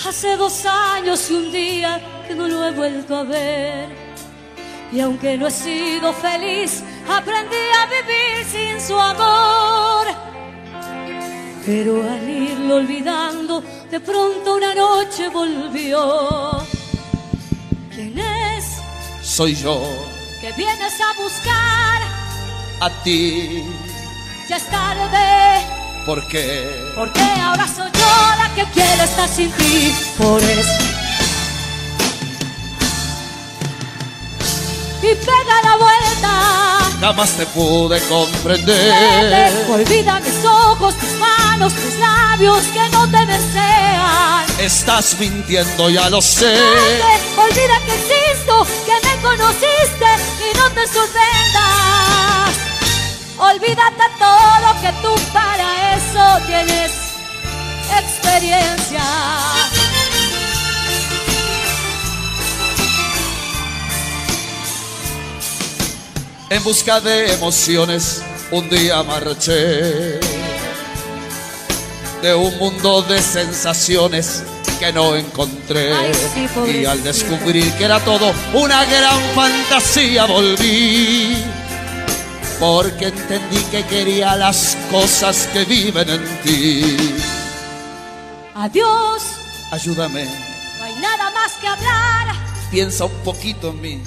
Hace dos años y un día que no lo he vuelto a ver. Y aunque no he sido feliz, aprendí a vivir sin su amor. Pero al irlo olvidando, de pronto una noche volvió. ¿Quién es Soy yo, que vienes a buscar? A ti, Ya es tarde, ¿por qué? porque ahora soy yo la que quiere estar sin ti. Por eso. Y pega la vuelta. Jamás te pude Vete, comprender. Olvida mis ojos, tus manos, tus labios que no te desean. Estás mintiendo, ya lo sé. Vete, Olvida que existo, que me conociste y no te sorprendas. En busca de emociones, un día marché de un mundo de sensaciones que no encontré. Y al descubrir que era todo una gran fantasía, volví. Porque entendí que quería las cosas que viven en ti. Adiós, Ayúdame, no hay nada más que hablar. piensa un poquito en mí.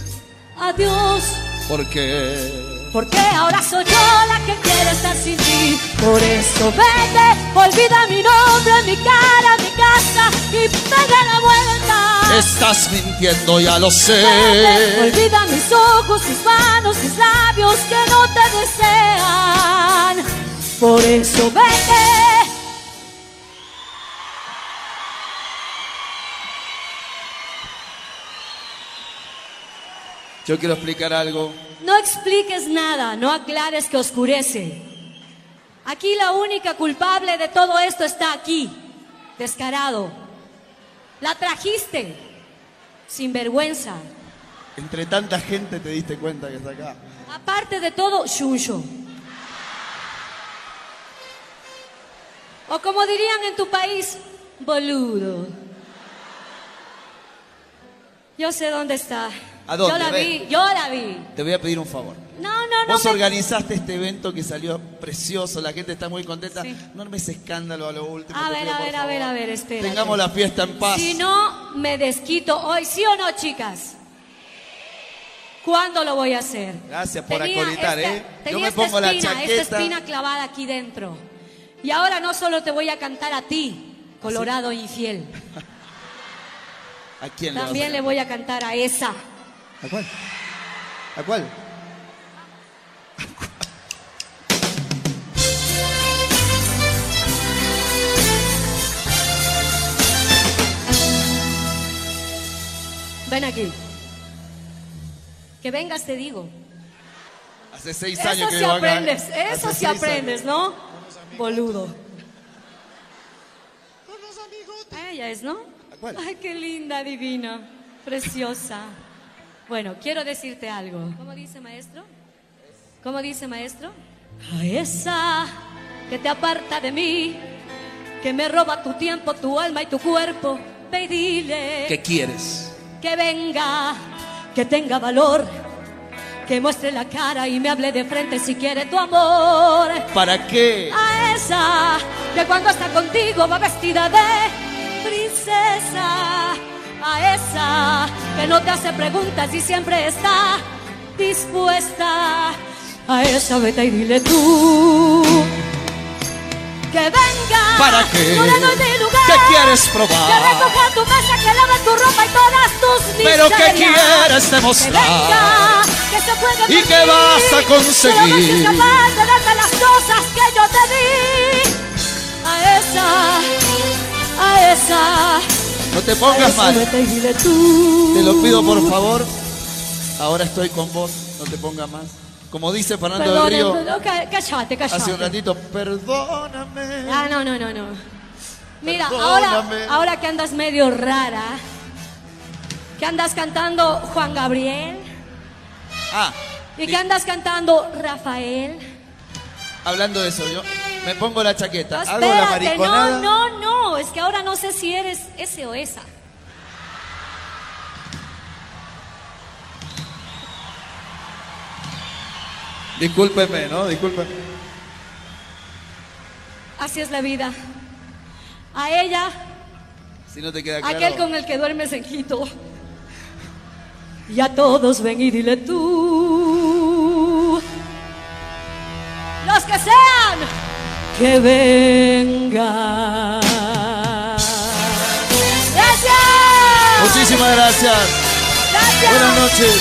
Adiós, Porque porque ahora soy yo la que quiere estar sin ti. Por eso vete, olvida mi nombre, mi cara, mi casa y pega la vuelta. estás mintiendo, ya lo sé. Vete, olvida mis ojos, mis manos, mis labios que no te desean. Por eso vete. Yo quiero explicar algo. No expliques nada, no aclares que oscurece. Aquí la única culpable de todo esto está aquí, descarado. La trajiste, sin vergüenza. Entre tanta gente te diste cuenta que está acá. Aparte de todo, shuncho. O como dirían en tu país, boludo. Yo sé dónde está. ¿A dónde? Yo la Ven. vi, yo la vi. Te voy a pedir un favor. No, no, no. Vos me- organizaste este evento que salió precioso, la gente está muy contenta. Sí. No armes escándalo a lo último. A ver, pido, a ver, a ver, a ver, espera. Tengamos la fiesta en paz. Si no, me desquito hoy, ¿sí o no, chicas? ¿Cuándo lo voy a hacer? Gracias por Tenía acolitar, esta- ¿eh? Yo me esta pongo la espina, esta chaqueta. espina clavada aquí dentro. Y ahora no solo te voy a cantar a ti, Colorado infiel. ¿A quién le vas También a le voy a cantar a esa. ¿A cuál? ¿A cuál? Ven aquí. Que vengas, te digo. Hace seis Eso años que sí acá. aprendes, Hace eso sí años. aprendes, ¿no? Boludo. Ella es, ¿no? cuál? Ay, qué linda, divina, preciosa. Bueno, quiero decirte algo. ¿Cómo dice maestro? ¿Cómo dice maestro? A esa que te aparta de mí, que me roba tu tiempo, tu alma y tu cuerpo, ve y dile ¿Qué quieres? que venga, que tenga valor, que muestre la cara y me hable de frente si quiere tu amor. ¿Para qué? A esa que cuando está contigo va vestida de princesa. A esa que no te hace preguntas y siempre está dispuesta. A esa vete y dile tú que venga. ¿Para qué? No le doy mi lugar. ¿Qué quieres Que probar? recoja tu mesa, que lave tu ropa y todas tus ¿Pero qué miserias. quieres demostrar? Que venga, que se puede ¿Y qué vas a Solo que conseguir? soy capaz de darte las cosas que yo te di. A esa, a esa. No te pongas mal. Te lo pido por favor. Ahora estoy con vos. No te pongas más. Como dice Fernando del Perdón, Río no, ca- cállate, cállate. hace un ratito, perdóname. Ah, no, no, no, no. Mira, Perdóname. ahora, ahora que andas medio rara, que andas cantando Juan Gabriel Ah, y que andas cantando Rafael. hablando de eso, yo me pongo la chaqueta, No, hago la espérate, mariconada. no, no, no, es que ahora no sé si eres ese o esa. Discúlpeme, ¿no? Discúlpeme. Así es la vida. A ella, Si no te queda claro. aquel con el que duermes en Quito. Y a todos ven y dile tú. Los que sean, que vengan. Gracias. Muchísimas gracias. Gracias. Buenas noches.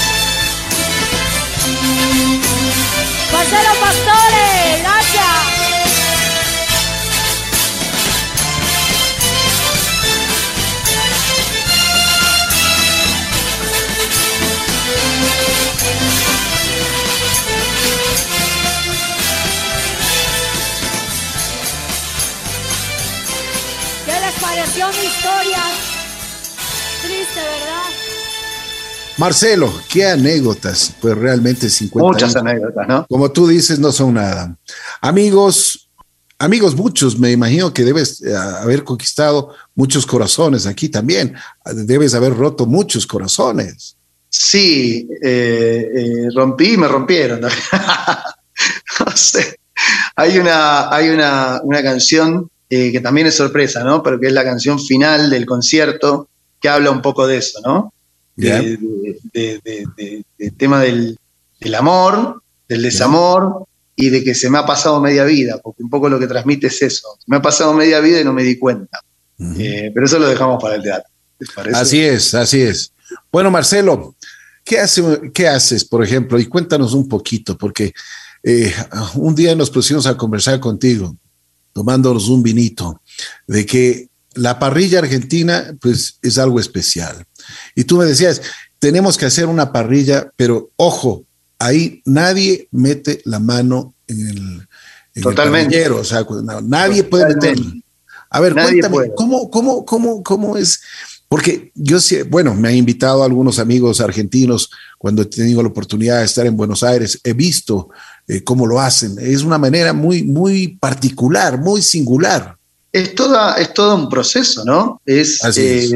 Marcelo Pastore, pareció mi historia? Triste, ¿verdad? Marcelo, qué anécdotas, pues realmente 50 Muchas años, anécdotas, ¿no? Como tú dices, no son nada. Amigos, amigos muchos, me imagino que debes eh, haber conquistado muchos corazones aquí también. Debes haber roto muchos corazones. Sí, eh, eh, rompí y me rompieron. no sé. Hay una, hay una, una canción eh, que también es sorpresa, ¿no? Pero que es la canción final del concierto que habla un poco de eso, ¿no? De- del tema del, del amor, del desamor y de que se me ha pasado media vida, porque un poco lo que transmite es eso. Me ha pasado media vida y no me di cuenta. Eh, pero eso lo dejamos para el teatro. ¿les parece? Así es, así es. Bueno, Marcelo, ¿qué, hace- qué haces, por ejemplo? Y cuéntanos un poquito, porque eh, un día nos pusimos a conversar contigo, tomándonos un vinito, de que la parrilla argentina, pues, es algo especial. Y tú me decías, tenemos que hacer una parrilla, pero ojo, ahí nadie mete la mano en el, en el Totalmente. parrillero, o sea, no, nadie puede meterla. A ver, Nadie cuéntame, puede. ¿cómo, cómo, cómo, cómo es? Porque yo sé, bueno, me han invitado a algunos amigos argentinos cuando he tenido la oportunidad de estar en Buenos Aires, he visto eh, cómo lo hacen. Es una manera muy, muy particular, muy singular. es, toda, es todo un proceso, ¿no? Es, Así eh, es.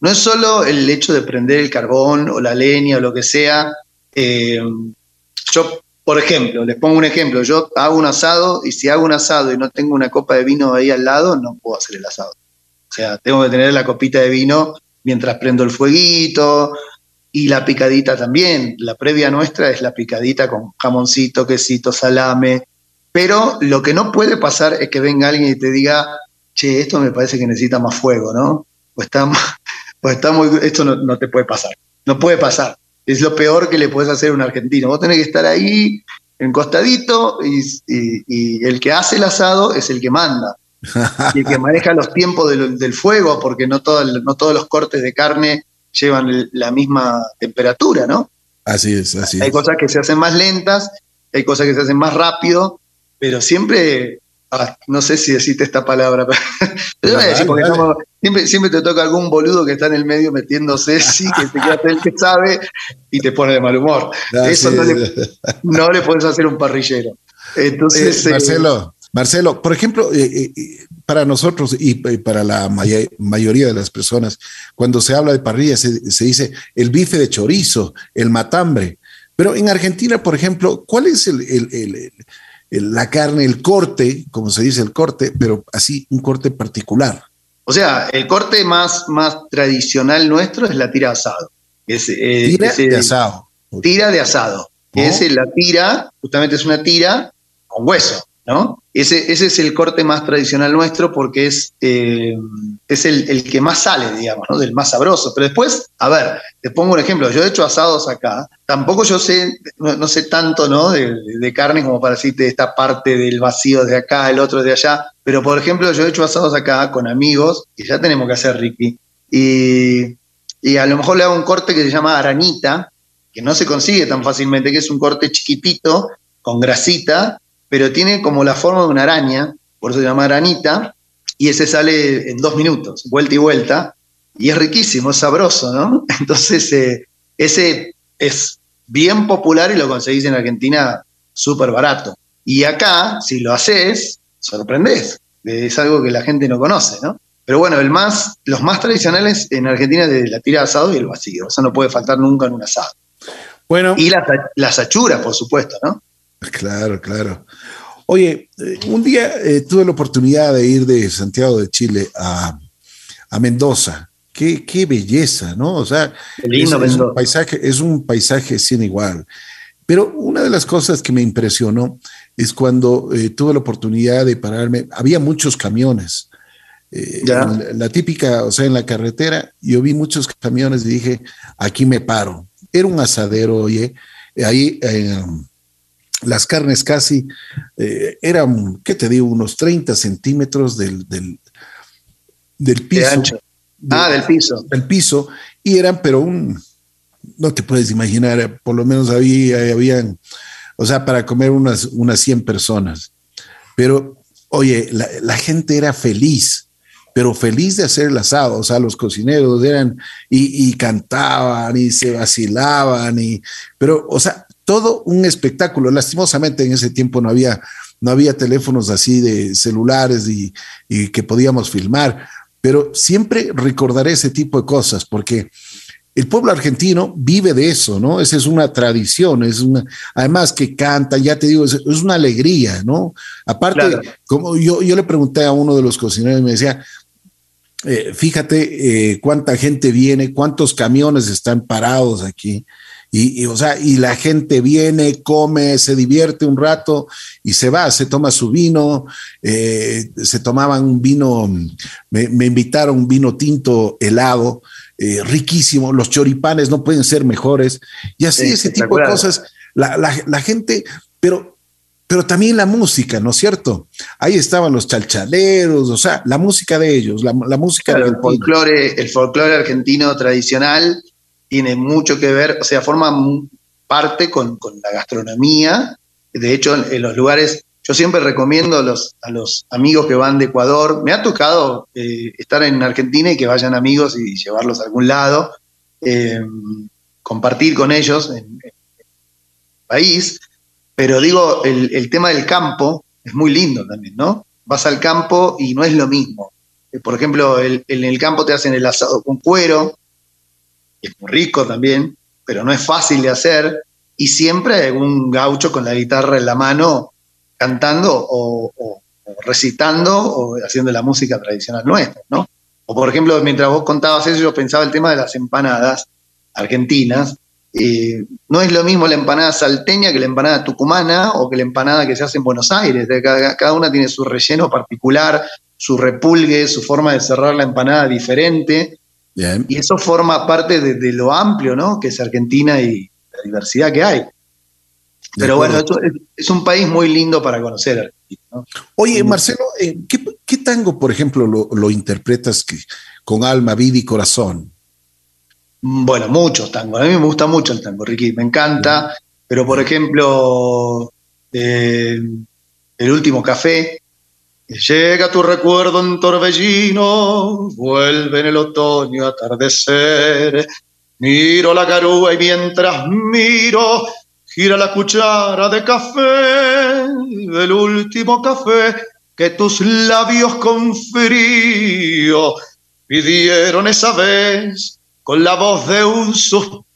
No es solo el hecho de prender el carbón o la leña o lo que sea. Eh, yo, por ejemplo, les pongo un ejemplo, yo hago un asado y si hago un asado y no tengo una copa de vino ahí al lado, no puedo hacer el asado. O sea, tengo que tener la copita de vino mientras prendo el fueguito y la picadita también. La previa nuestra es la picadita con jamoncito, quesito, salame. Pero lo que no puede pasar es que venga alguien y te diga, che, esto me parece que necesita más fuego, ¿no? O está, o está muy, esto no, no te puede pasar. No puede pasar. Es lo peor que le puedes hacer a un argentino. Vos tenés que estar ahí, encostadito, y, y- y el que hace el asado es el que manda. y el que maneja los tiempos del, del fuego, porque no, todo no todos los cortes de carne llevan la misma temperatura, ¿no? Así es, así Hay es. cosas que se hacen más lentas, hay cosas que se hacen más rápido, pero siempre, ah, no sé si decirte esta palabra, pero voy a decir, porque estamos- siempre, siempre te toca algún boludo que está en el medio metiéndose, sí, que se queda el que sabe y te pone de mal humor. Así Eso no le, no le puedes hacer un parrillero. Entonces, Eh, eh, Marcelo, Marcelo, por ejemplo, eh, para nosotros y eh, para la mayoría de las personas, cuando se habla de parrilla se, se dice el bife de chorizo, el matambre. Pero en Argentina, por ejemplo, ¿cuál es el, el- el- el- el- la carne, el corte, como se dice el corte, pero así un corte particular? O sea, el corte más, más tradicional nuestro es la tira de asado. Es, eh, Tira de asado. Tira de asado. Es la tira, justamente es una tira con hueso, ¿no? Ese, ese es el corte más tradicional nuestro porque es, eh, es el, el que más sale, digamos, ¿no? Del más sabroso. Pero después, a ver, te pongo un ejemplo. Yo he hecho asados acá. Tampoco yo sé, no, no sé tanto, ¿no? De, de carne como para decirte esta parte del vacío de acá, el otro de allá. Pero, por ejemplo, yo he hecho asados acá con amigos, que ya tenemos que hacer, Ricky. Y, y a lo mejor le hago un corte que se llama aranita, que no se consigue tan fácilmente, que es un corte chiquitito, con grasita, pero tiene como la forma de una araña, por eso se llama aranita, y ese sale en dos minutos, vuelta y vuelta, y es riquísimo, es sabroso, ¿no? Entonces, eh, ese es bien popular y lo conseguís en Argentina súper barato. Y acá, si lo haces, sorprendés. Es algo que la gente no conoce, ¿no? Pero bueno, el más, los más tradicionales en Argentina es de la tira de asado y el vacío. Eso no puede faltar nunca en un asado. Bueno, Y las las achuras, por supuesto, ¿no? Claro, claro. Oye, eh, un día eh, tuve la oportunidad de ir de Santiago de Chile a, a Mendoza. Qué, qué belleza, ¿no? O sea, es, es un paisaje, es un paisaje sin igual. Pero una de las cosas que me impresionó es cuando eh, tuve la oportunidad de pararme, había muchos camiones. Eh, la, la típica, o sea, en la carretera, yo vi muchos camiones y dije, aquí me paro. Era un asadero, oye, ahí las carnes casi eh, eran, ¿qué te digo? Unos 30 centímetros del, del, del De piso. ancho. Ah, del piso. del piso y eran, pero un, no te puedes imaginar, eh, por lo menos había, habían, o sea, para comer unas, unas 100 personas. Pero, oye, la, la gente era feliz, pero feliz de hacer el asado. O sea, los cocineros eran y, y cantaban y se vacilaban, y, pero, o sea, todo un espectáculo. Lastimosamente en ese tiempo no había, no había teléfonos así de celulares y, y que podíamos filmar, pero siempre recordaré ese tipo de cosas porque el pueblo argentino vive de eso, ¿no? Esa es una tradición, es una, además que canta, ya te digo, es, es una alegría, ¿no? Aparte, como yo, yo le pregunté a uno de los cocineros y me decía, eh, fíjate eh, cuánta gente viene, cuántos camiones están parados aquí. Y, y, o sea, y la gente viene, come, se divierte un rato y se va, se toma su vino, eh, se tomaban un vino, me, me invitaron un vino tinto helado, eh, riquísimo, los choripanes no pueden ser mejores, y así ese tipo de cosas, la, la, la, gente, pero, pero también la música, ¿no es cierto? Ahí estaban los chalchaleros, o sea, la música de ellos, la, la música claro, el folclore, el folclore argentino tradicional tiene mucho que ver, o sea, forma parte con, con la gastronomía, de hecho, en, los lugares yo siempre recomiendo a los, a los amigos que van de Ecuador, me ha tocado eh, estar en Argentina y que vayan amigos y llevarlos a algún lado, eh, compartir con ellos en, en, el país, pero digo, el, el, tema del campo es muy lindo también, ¿no? Vas al campo y no es lo mismo. Eh, por ejemplo, el, en el campo te hacen el asado con cuero, es muy rico también, pero no es fácil de hacer, y siempre hay un gaucho con la guitarra en la mano cantando o, recitando o haciendo la música tradicional nuestra, ¿no? O por ejemplo, mientras vos contabas eso, yo pensaba el tema de las empanadas argentinas. Eh, no es lo mismo la empanada salteña que la empanada tucumana o que la empanada que se hace en Buenos Aires. Cada, cada una tiene su relleno particular, su repulgue, su forma de cerrar la empanada diferente. Bien. Y eso forma parte de, de, lo amplio, ¿no? Que es Argentina y la diversidad que hay. Pero bueno, es, es, un país muy lindo para conocer. ¿no? Oye, Marcelo, eh, ¿qué, ¿qué, tango, por ejemplo, lo, lo interpretas que, con alma, vida y corazón? Bueno, muchos tangos. A mí me gusta mucho el tango, Ricky, me encanta. Pero, por ejemplo, eh, El último café. Llega tu recuerdo en torbellino, vuelve en el otoño atardecer. Miro la garúa y mientras miro gira la cuchara de café, el último café que tus labios con frío pidieron esa vez con la voz de un suspiro.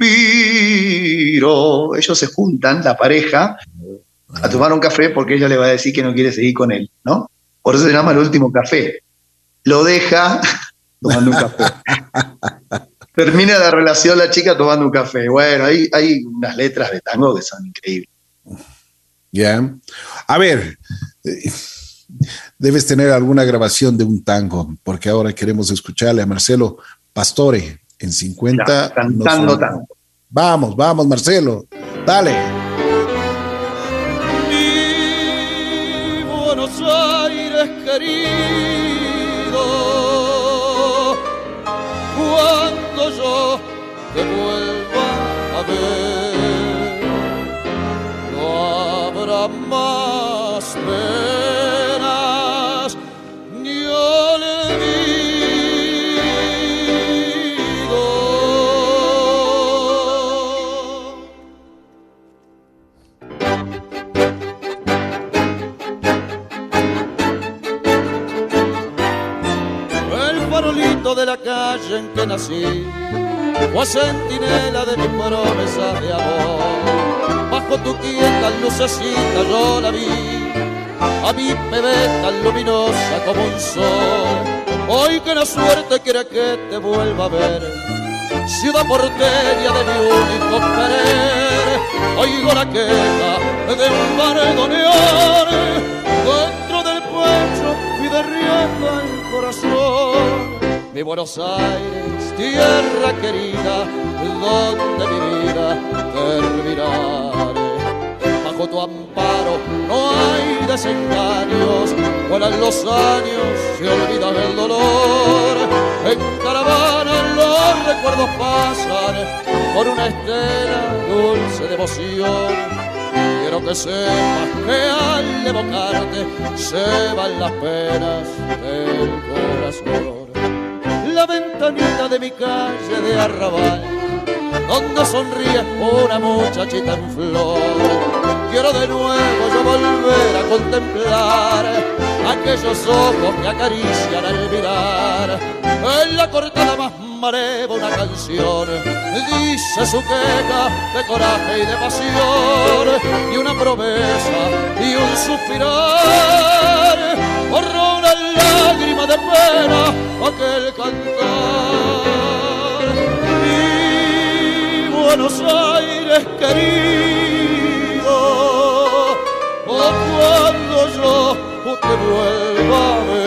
Ellos se juntan, la pareja, a tomar un café porque ella le va a decir que no quiere seguir con él, ¿no? Por eso se llama el último café. Lo deja tomando un café. termina la relación la chica tomando un café. Bueno, hay, hay unas letras de tango que son increíbles. Ya. Yeah. A ver, debes tener alguna grabación de un tango, porque ahora queremos escucharle a Marcelo Pastore en 50. Ya, cantando tango. Vamos, vamos, Marcelo. Dale. La calle en que nací fue centinela de mis promesas de amor. Bajo tu quieta lucecita yo la vi, a mi bebé tan luminosa como un sol. Hoy que la suerte quiere que te vuelva a ver, ciudad porteña de mi único querer. Oigo la queja de un bandoneón dentro del pecho y derriendo el corazón mi Buenos Aires, tierra querida, donde mi vida terminaré. Bajo tu amparo no hay desengaños, vuelan los años, se olvida el dolor. En caravana los recuerdos pasan por una estela dulce de emoción quiero que sepas que al evocarte se van las penas del corazón. Ventanita de mi calle de arrabal, donde sonríe una muchachita en flor. Quiero de nuevo yo volver a contemplar aquellos ojos que acarician al mirar. En la cortada más mareva una canción, dice su queja de coraje y de pasión, y una promesa y un suspirar, borró una lágrima de pena aquel cantar. Mi Buenos Aires querido, oh, cuando yo te vuelva a ver,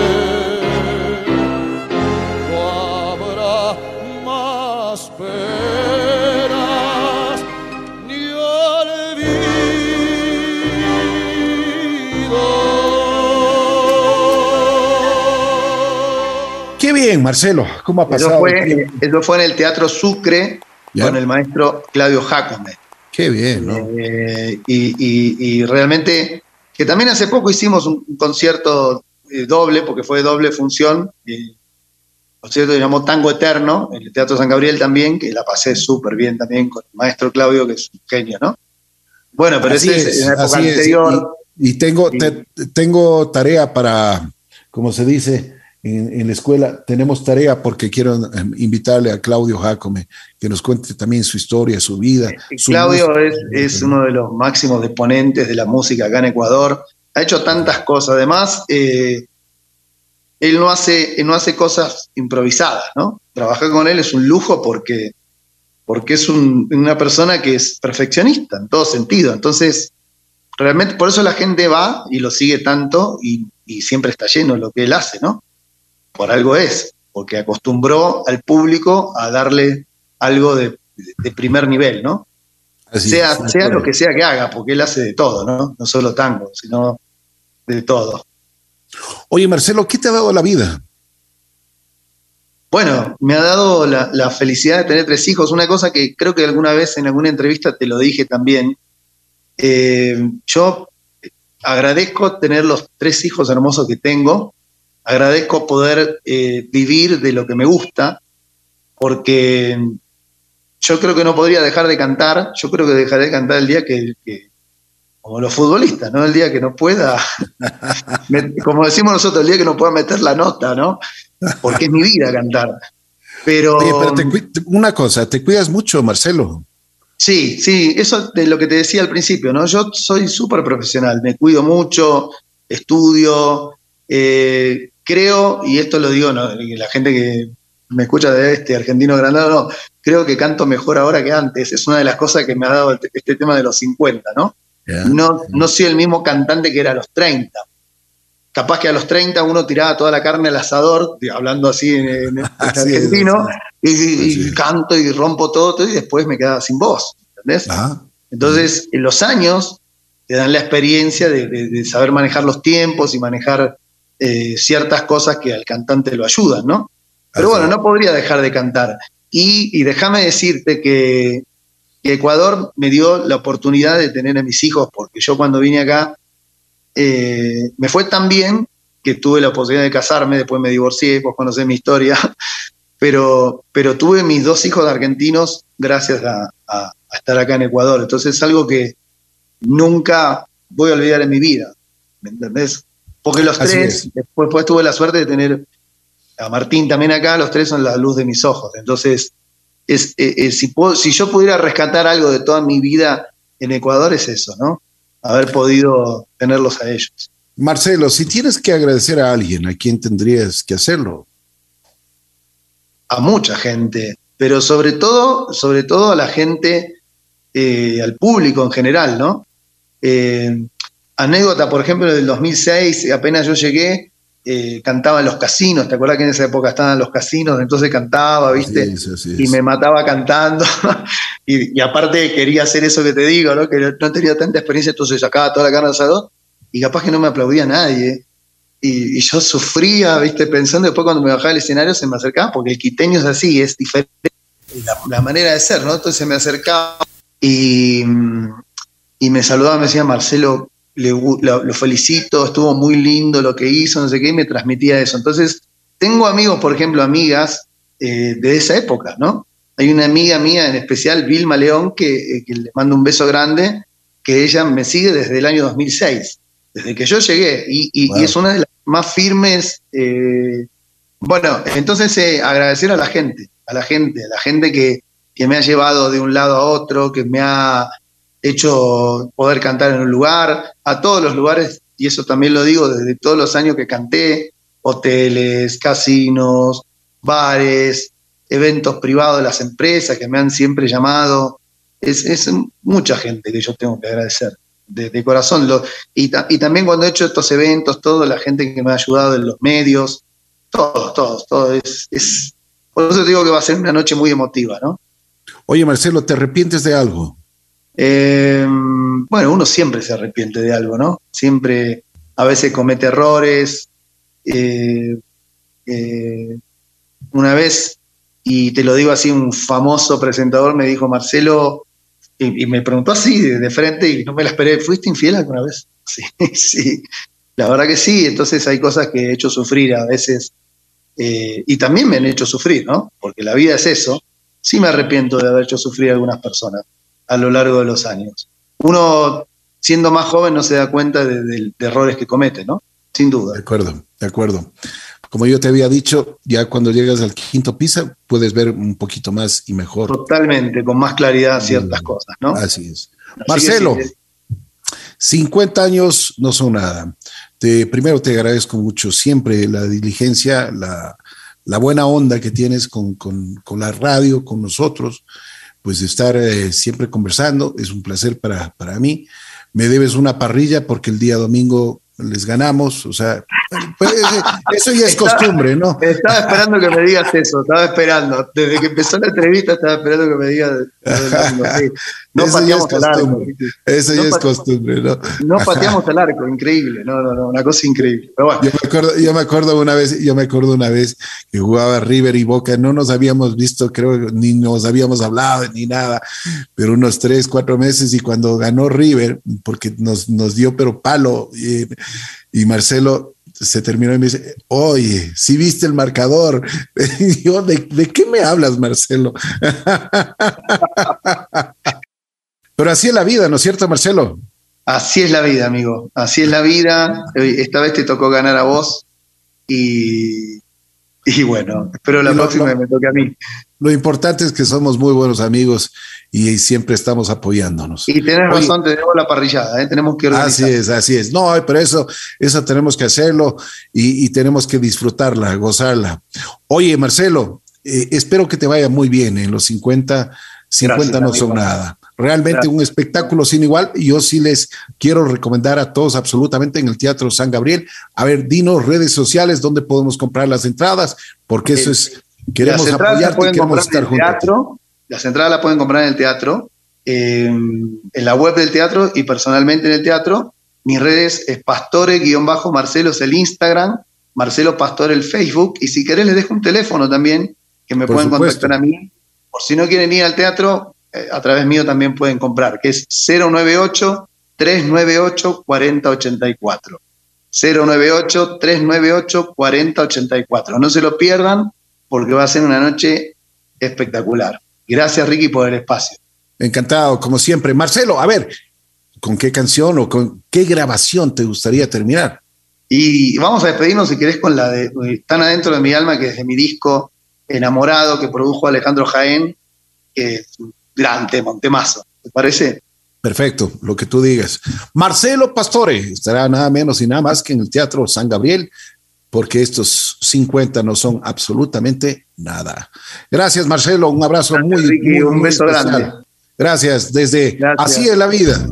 bien, Marcelo. ¿Cómo ha Eso pasado? fue, eso fue en el Teatro Sucre Ya. con el maestro Claudio Jacome. Qué bien, ¿no? Eh, y, y- y realmente, que también hace poco hicimos un, un concierto eh, doble, porque fue doble función, eh, concierto que se llamó Tango Eterno, en el Teatro San Gabriel también, que la pasé súper bien también con el maestro Claudio, que es un genio, ¿no? Bueno, pero Así ese es, en la época así es. anterior. Y, y tengo, Sí. te- tengo tarea para, como se dice en, en la escuela, tenemos tarea porque quiero eh, invitarle a Claudio Jacome que nos cuente también su historia, su vida. Su Claudio es, es uno de los máximos exponentes de la música acá en Ecuador. Ha hecho tantas cosas. Además, eh, él no hace, él no hace cosas improvisadas, ¿no? Trabajar con él es un lujo porque, porque es un- una persona que es perfeccionista en todo sentido. Entonces, realmente por eso la gente va y lo sigue tanto y, y siempre está lleno lo que él hace, ¿no? Por algo es, porque acostumbró al público a darle algo de, de primer nivel, ¿no? Así sea, es, sea lo que sea que haga, porque él hace de todo, ¿no? No solo tango, sino de todo. Oye, Marcelo, ¿qué te ha dado la vida? Bueno, me ha dado la, la felicidad de tener tres hijos, una cosa que creo que alguna vez en alguna entrevista te lo dije también. Eh, yo agradezco tener los tres hijos hermosos que tengo, agradezco poder eh, vivir de lo que me gusta, porque yo creo que no podría dejar de cantar, yo creo que dejaré de cantar el día que, que- como los futbolistas, ¿no? El día que no pueda, como decimos nosotros, el día que no pueda meter la nota, ¿no? Porque es mi vida cantar. Pero, Oye, pero te cui- te- una cosa, te cuidas mucho, Marcelo. sí, sí, eso de lo que te decía al principio, ¿no? Yo soy súper profesional, me cuido mucho, estudio, eh, creo, y esto lo digo, la gente que me escucha de este argentino grandado, no, creo que canto mejor ahora que antes. Es una de las cosas que me ha dado este- este tema de los 50, ¿no? No, no soy el mismo cantante que era a los 30. Capaz que a los 30 uno tiraba toda la carne al asador, hablando así en, en- en Así es, argentino, y, canto y rompo todo, todo, y después me quedaba sin voz. ¿Entendés? Ajá. Entonces, en los años te dan la experiencia de, de- de saber manejar los tiempos y manejar eh, ciertas cosas que al cantante lo ayudan, ¿no? Pero Así bueno, no podría dejar de cantar. Y, y déjame decirte que, que Ecuador me dio la oportunidad de tener a mis hijos, porque yo cuando vine acá eh, me fue tan bien que tuve la posibilidad de casarme, después me divorcié, vos conocés mi historia, pero, pero tuve mis dos hijos argentinos gracias a, a- a estar acá en Ecuador. Entonces es algo que nunca voy a olvidar en mi vida, ¿me entendés? Porque los Así tres, es. después, después tuve la suerte de tener a Martín también acá, los tres son la luz de mis ojos. Entonces, es, eh, eh, si, puedo- si yo pudiera rescatar algo de toda mi vida en Ecuador es eso, ¿no? Haber podido tenerlos a ellos. Marcelo, si tienes que agradecer a alguien, ¿a quién tendrías que hacerlo? a mucha gente, pero sobre todo, sobre todo a la gente, eh, al público en general, ¿no? Eh, anécdota, por ejemplo, del 2006, apenas yo llegué, eh, cantaba en los casinos, ¿te acuerdas que en esa época estaban los casinos? Entonces cantaba, ¿viste? Sí, sí, sí, y me mataba cantando. y, y aparte quería hacer eso que te digo, ¿no? Que no tenía tanta experiencia, entonces sacaba toda la carne al asador y capaz que no me aplaudía nadie. Y, y yo sufría, ¿viste? Pensando después cuando me bajaba del escenario se me acercaba, porque el quiteño es así, es diferente la, la manera de ser, ¿no? Entonces me acercaba y, y me saludaba, me decía, Marcelo, le lo, lo felicito, estuvo muy lindo lo que hizo, no sé qué, y me transmitía eso. Entonces, tengo amigos, por ejemplo, amigas eh, de esa época, ¿no? Hay una amiga mía en especial, Vilma León, que, eh, que le mando un beso grande, que ella me sigue desde el año 2006, desde que yo llegué, y, y- Wow. y es una de las más firmes. eh, bueno, entonces agradecer a la gente, a la gente, a la gente que, que me ha llevado de un lado a otro, que me ha hecho poder cantar en un lugar, a todos los lugares, y eso también lo digo desde todos los años que canté, hoteles, casinos, bares, eventos privados de las empresas que me han siempre llamado. Es, es mucha gente que yo tengo que agradecer, de, corazón. Y, ta- y también cuando he hecho estos eventos, toda la gente que me ha ayudado en los medios, todos, todos, todos. Es, es- por eso digo que va a ser una noche muy emotiva, ¿no? Oye, Marcelo, ¿te arrepientes de algo? Eh, bueno, uno siempre se arrepiente de algo, ¿no? Siempre, a veces comete errores. Eh, eh, una vez, y te lo digo así, un famoso presentador me dijo, Marcelo, y, me preguntó así de, frente y no me la esperé, ¿fuiste infiel alguna vez? Sí, sí, la verdad que sí, entonces hay cosas que he hecho sufrir a veces y también me han hecho sufrir, ¿no? Porque la vida es eso. Sí me arrepiento de haber hecho sufrir a algunas personas a lo largo de los años. Uno, siendo más joven, no se da cuenta de, de- de errores que comete, ¿no? Sin duda. De acuerdo, de acuerdo. Como yo te había dicho, ya cuando llegas al quinto piso puedes ver un poquito más y mejor. Totalmente, con más claridad ciertas cosas, ¿no? Así es. Así Marcelo, sí, 50 años no son nada. Te, primero te agradezco mucho siempre la diligencia, la, la buena onda que tienes con, con- con la radio, con nosotros, pues estar eh, siempre conversando. Es un placer para, para mí. Me debes una parrilla porque el día domingo les ganamos, o sea, pues, eso ya es costumbre, ¿no? Estaba esperando que me digas eso, estaba esperando. Desde que empezó la entrevista estaba esperando que me digas. domingo, sí. No Eso ya es pateamos al arco. costumbre. Eso No ya es costumbre, ¿no? No pateamos al arco, increíble. No, no, no, una cosa increíble. Pero bueno, Yo me acuerdo, yo me acuerdo una vez, yo me acuerdo una vez que jugaba River y Boca, no nos habíamos visto, creo, ni nos habíamos hablado ni nada, pero unos tres, cuatro meses y cuando ganó River, porque nos, nos dio pero palo y, y Marcelo se terminó y me dice, oye, si viste el marcador, y yo, ¿de, ¿de qué me hablas, Marcelo? pero así es la vida, ¿no es cierto, Marcelo? así es la vida, amigo. Así es la vida. Esta vez te tocó ganar a vos. Y, y bueno, espero la lo- próxima lo- me toque a mí. Lo importante es que somos muy buenos amigos y siempre estamos apoyándonos. Y tenés Oye, razón, tenemos la parrillada, ¿eh? tenemos que organizar. Así es, así es. No, pero eso, eso tenemos que hacerlo y, y tenemos que disfrutarla, gozarla. Oye, Marcelo, eh, espero que te vaya muy bien en los 50. 50 Gracias, no amigo. son nada. Realmente Gracias. un espectáculo sin igual. Y yo sí les quiero recomendar a todos absolutamente en el Teatro San Gabriel. A ver, dinos redes sociales donde podemos comprar las entradas, porque eso es, queremos apoyarte y queremos estar juntos. teatro. Las entradas las pueden comprar en el teatro, eh, en la web del teatro y personalmente en el teatro. Mis redes es pastore-marcelo es el Instagram, Marcelo Pastore el Facebook. Y si querés les dejo un teléfono también que me Por pueden supuesto. contactar a mí. Por si no quieren ir al teatro, eh, a través mío también pueden comprar, que es 098 398 4084. 098 398 4084. No se lo pierdan porque va a ser una noche espectacular. Gracias Ricky por el espacio. Encantado, como siempre. Marcelo, a ver, ¿con qué canción o con qué grabación te gustaría terminar? Y vamos a despedirnos si querés con la de Tan adentro de mi alma, que es de mi disco Enamorado, que produjo Alejandro Jaén, que es un gran tema, un temazo. ¿Te parece? Perfecto, lo que tú digas. Marcelo Pastore estará nada menos y nada más que en el Teatro San Gabriel, porque estos 50 no son absolutamente nada. Gracias, Marcelo. Un abrazo Gracias, muy, Ricky, muy, un muy beso especial. grande. Gracias, desde Gracias. Así es la vida.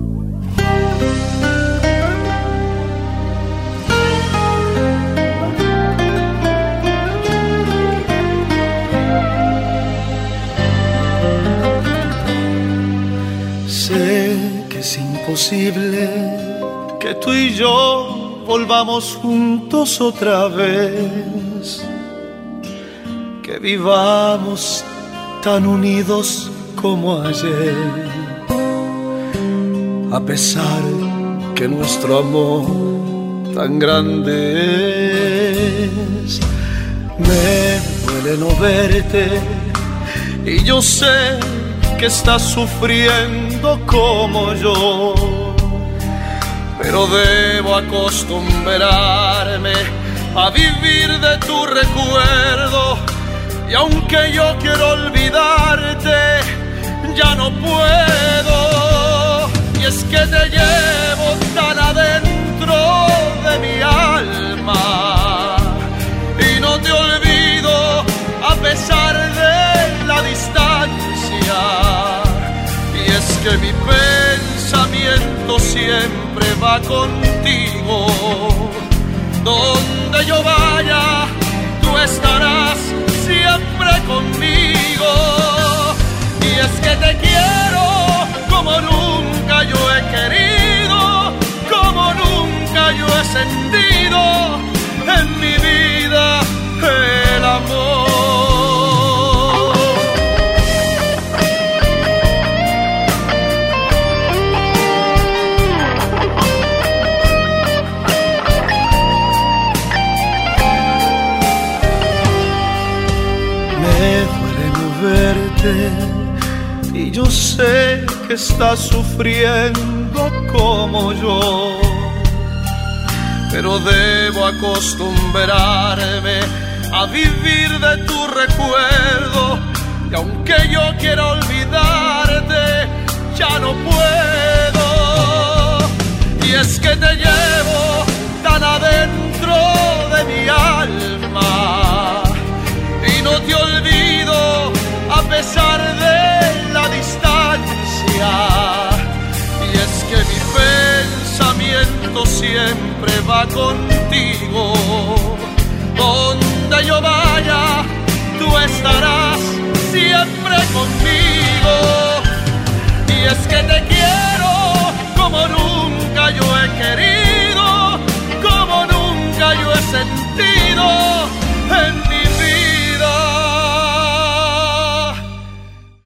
Es imposible que tú y yo volvamos juntos otra vez, que vivamos tan unidos como ayer, a pesar que nuestro amor tan grande es. Me duele no verte y yo sé que estás sufriendo como yo, pero debo acostumbrarme a vivir de tu recuerdo. Y aunque yo quiero olvidarte, ya no puedo. Y es que te llevo tan adentro de mi alma siempre va contigo. Donde yo vaya, tú estarás siempre conmigo. Y es que te quiero como nunca yo he querido, como nunca yo he sentido en mi vida el y yo sé que estás sufriendo como yo. Pero debo acostumbrarme a vivir de tu recuerdo. Y aunque yo quiera olvidarte, ya no puedo. Y es que te llevo tan adentro de mi alma. Y no te olvido a pesar de la distancia. Y es que mi pensamiento siempre va contigo. Donde yo vaya, tú estarás siempre conmigo. Y es que te quiero como nunca.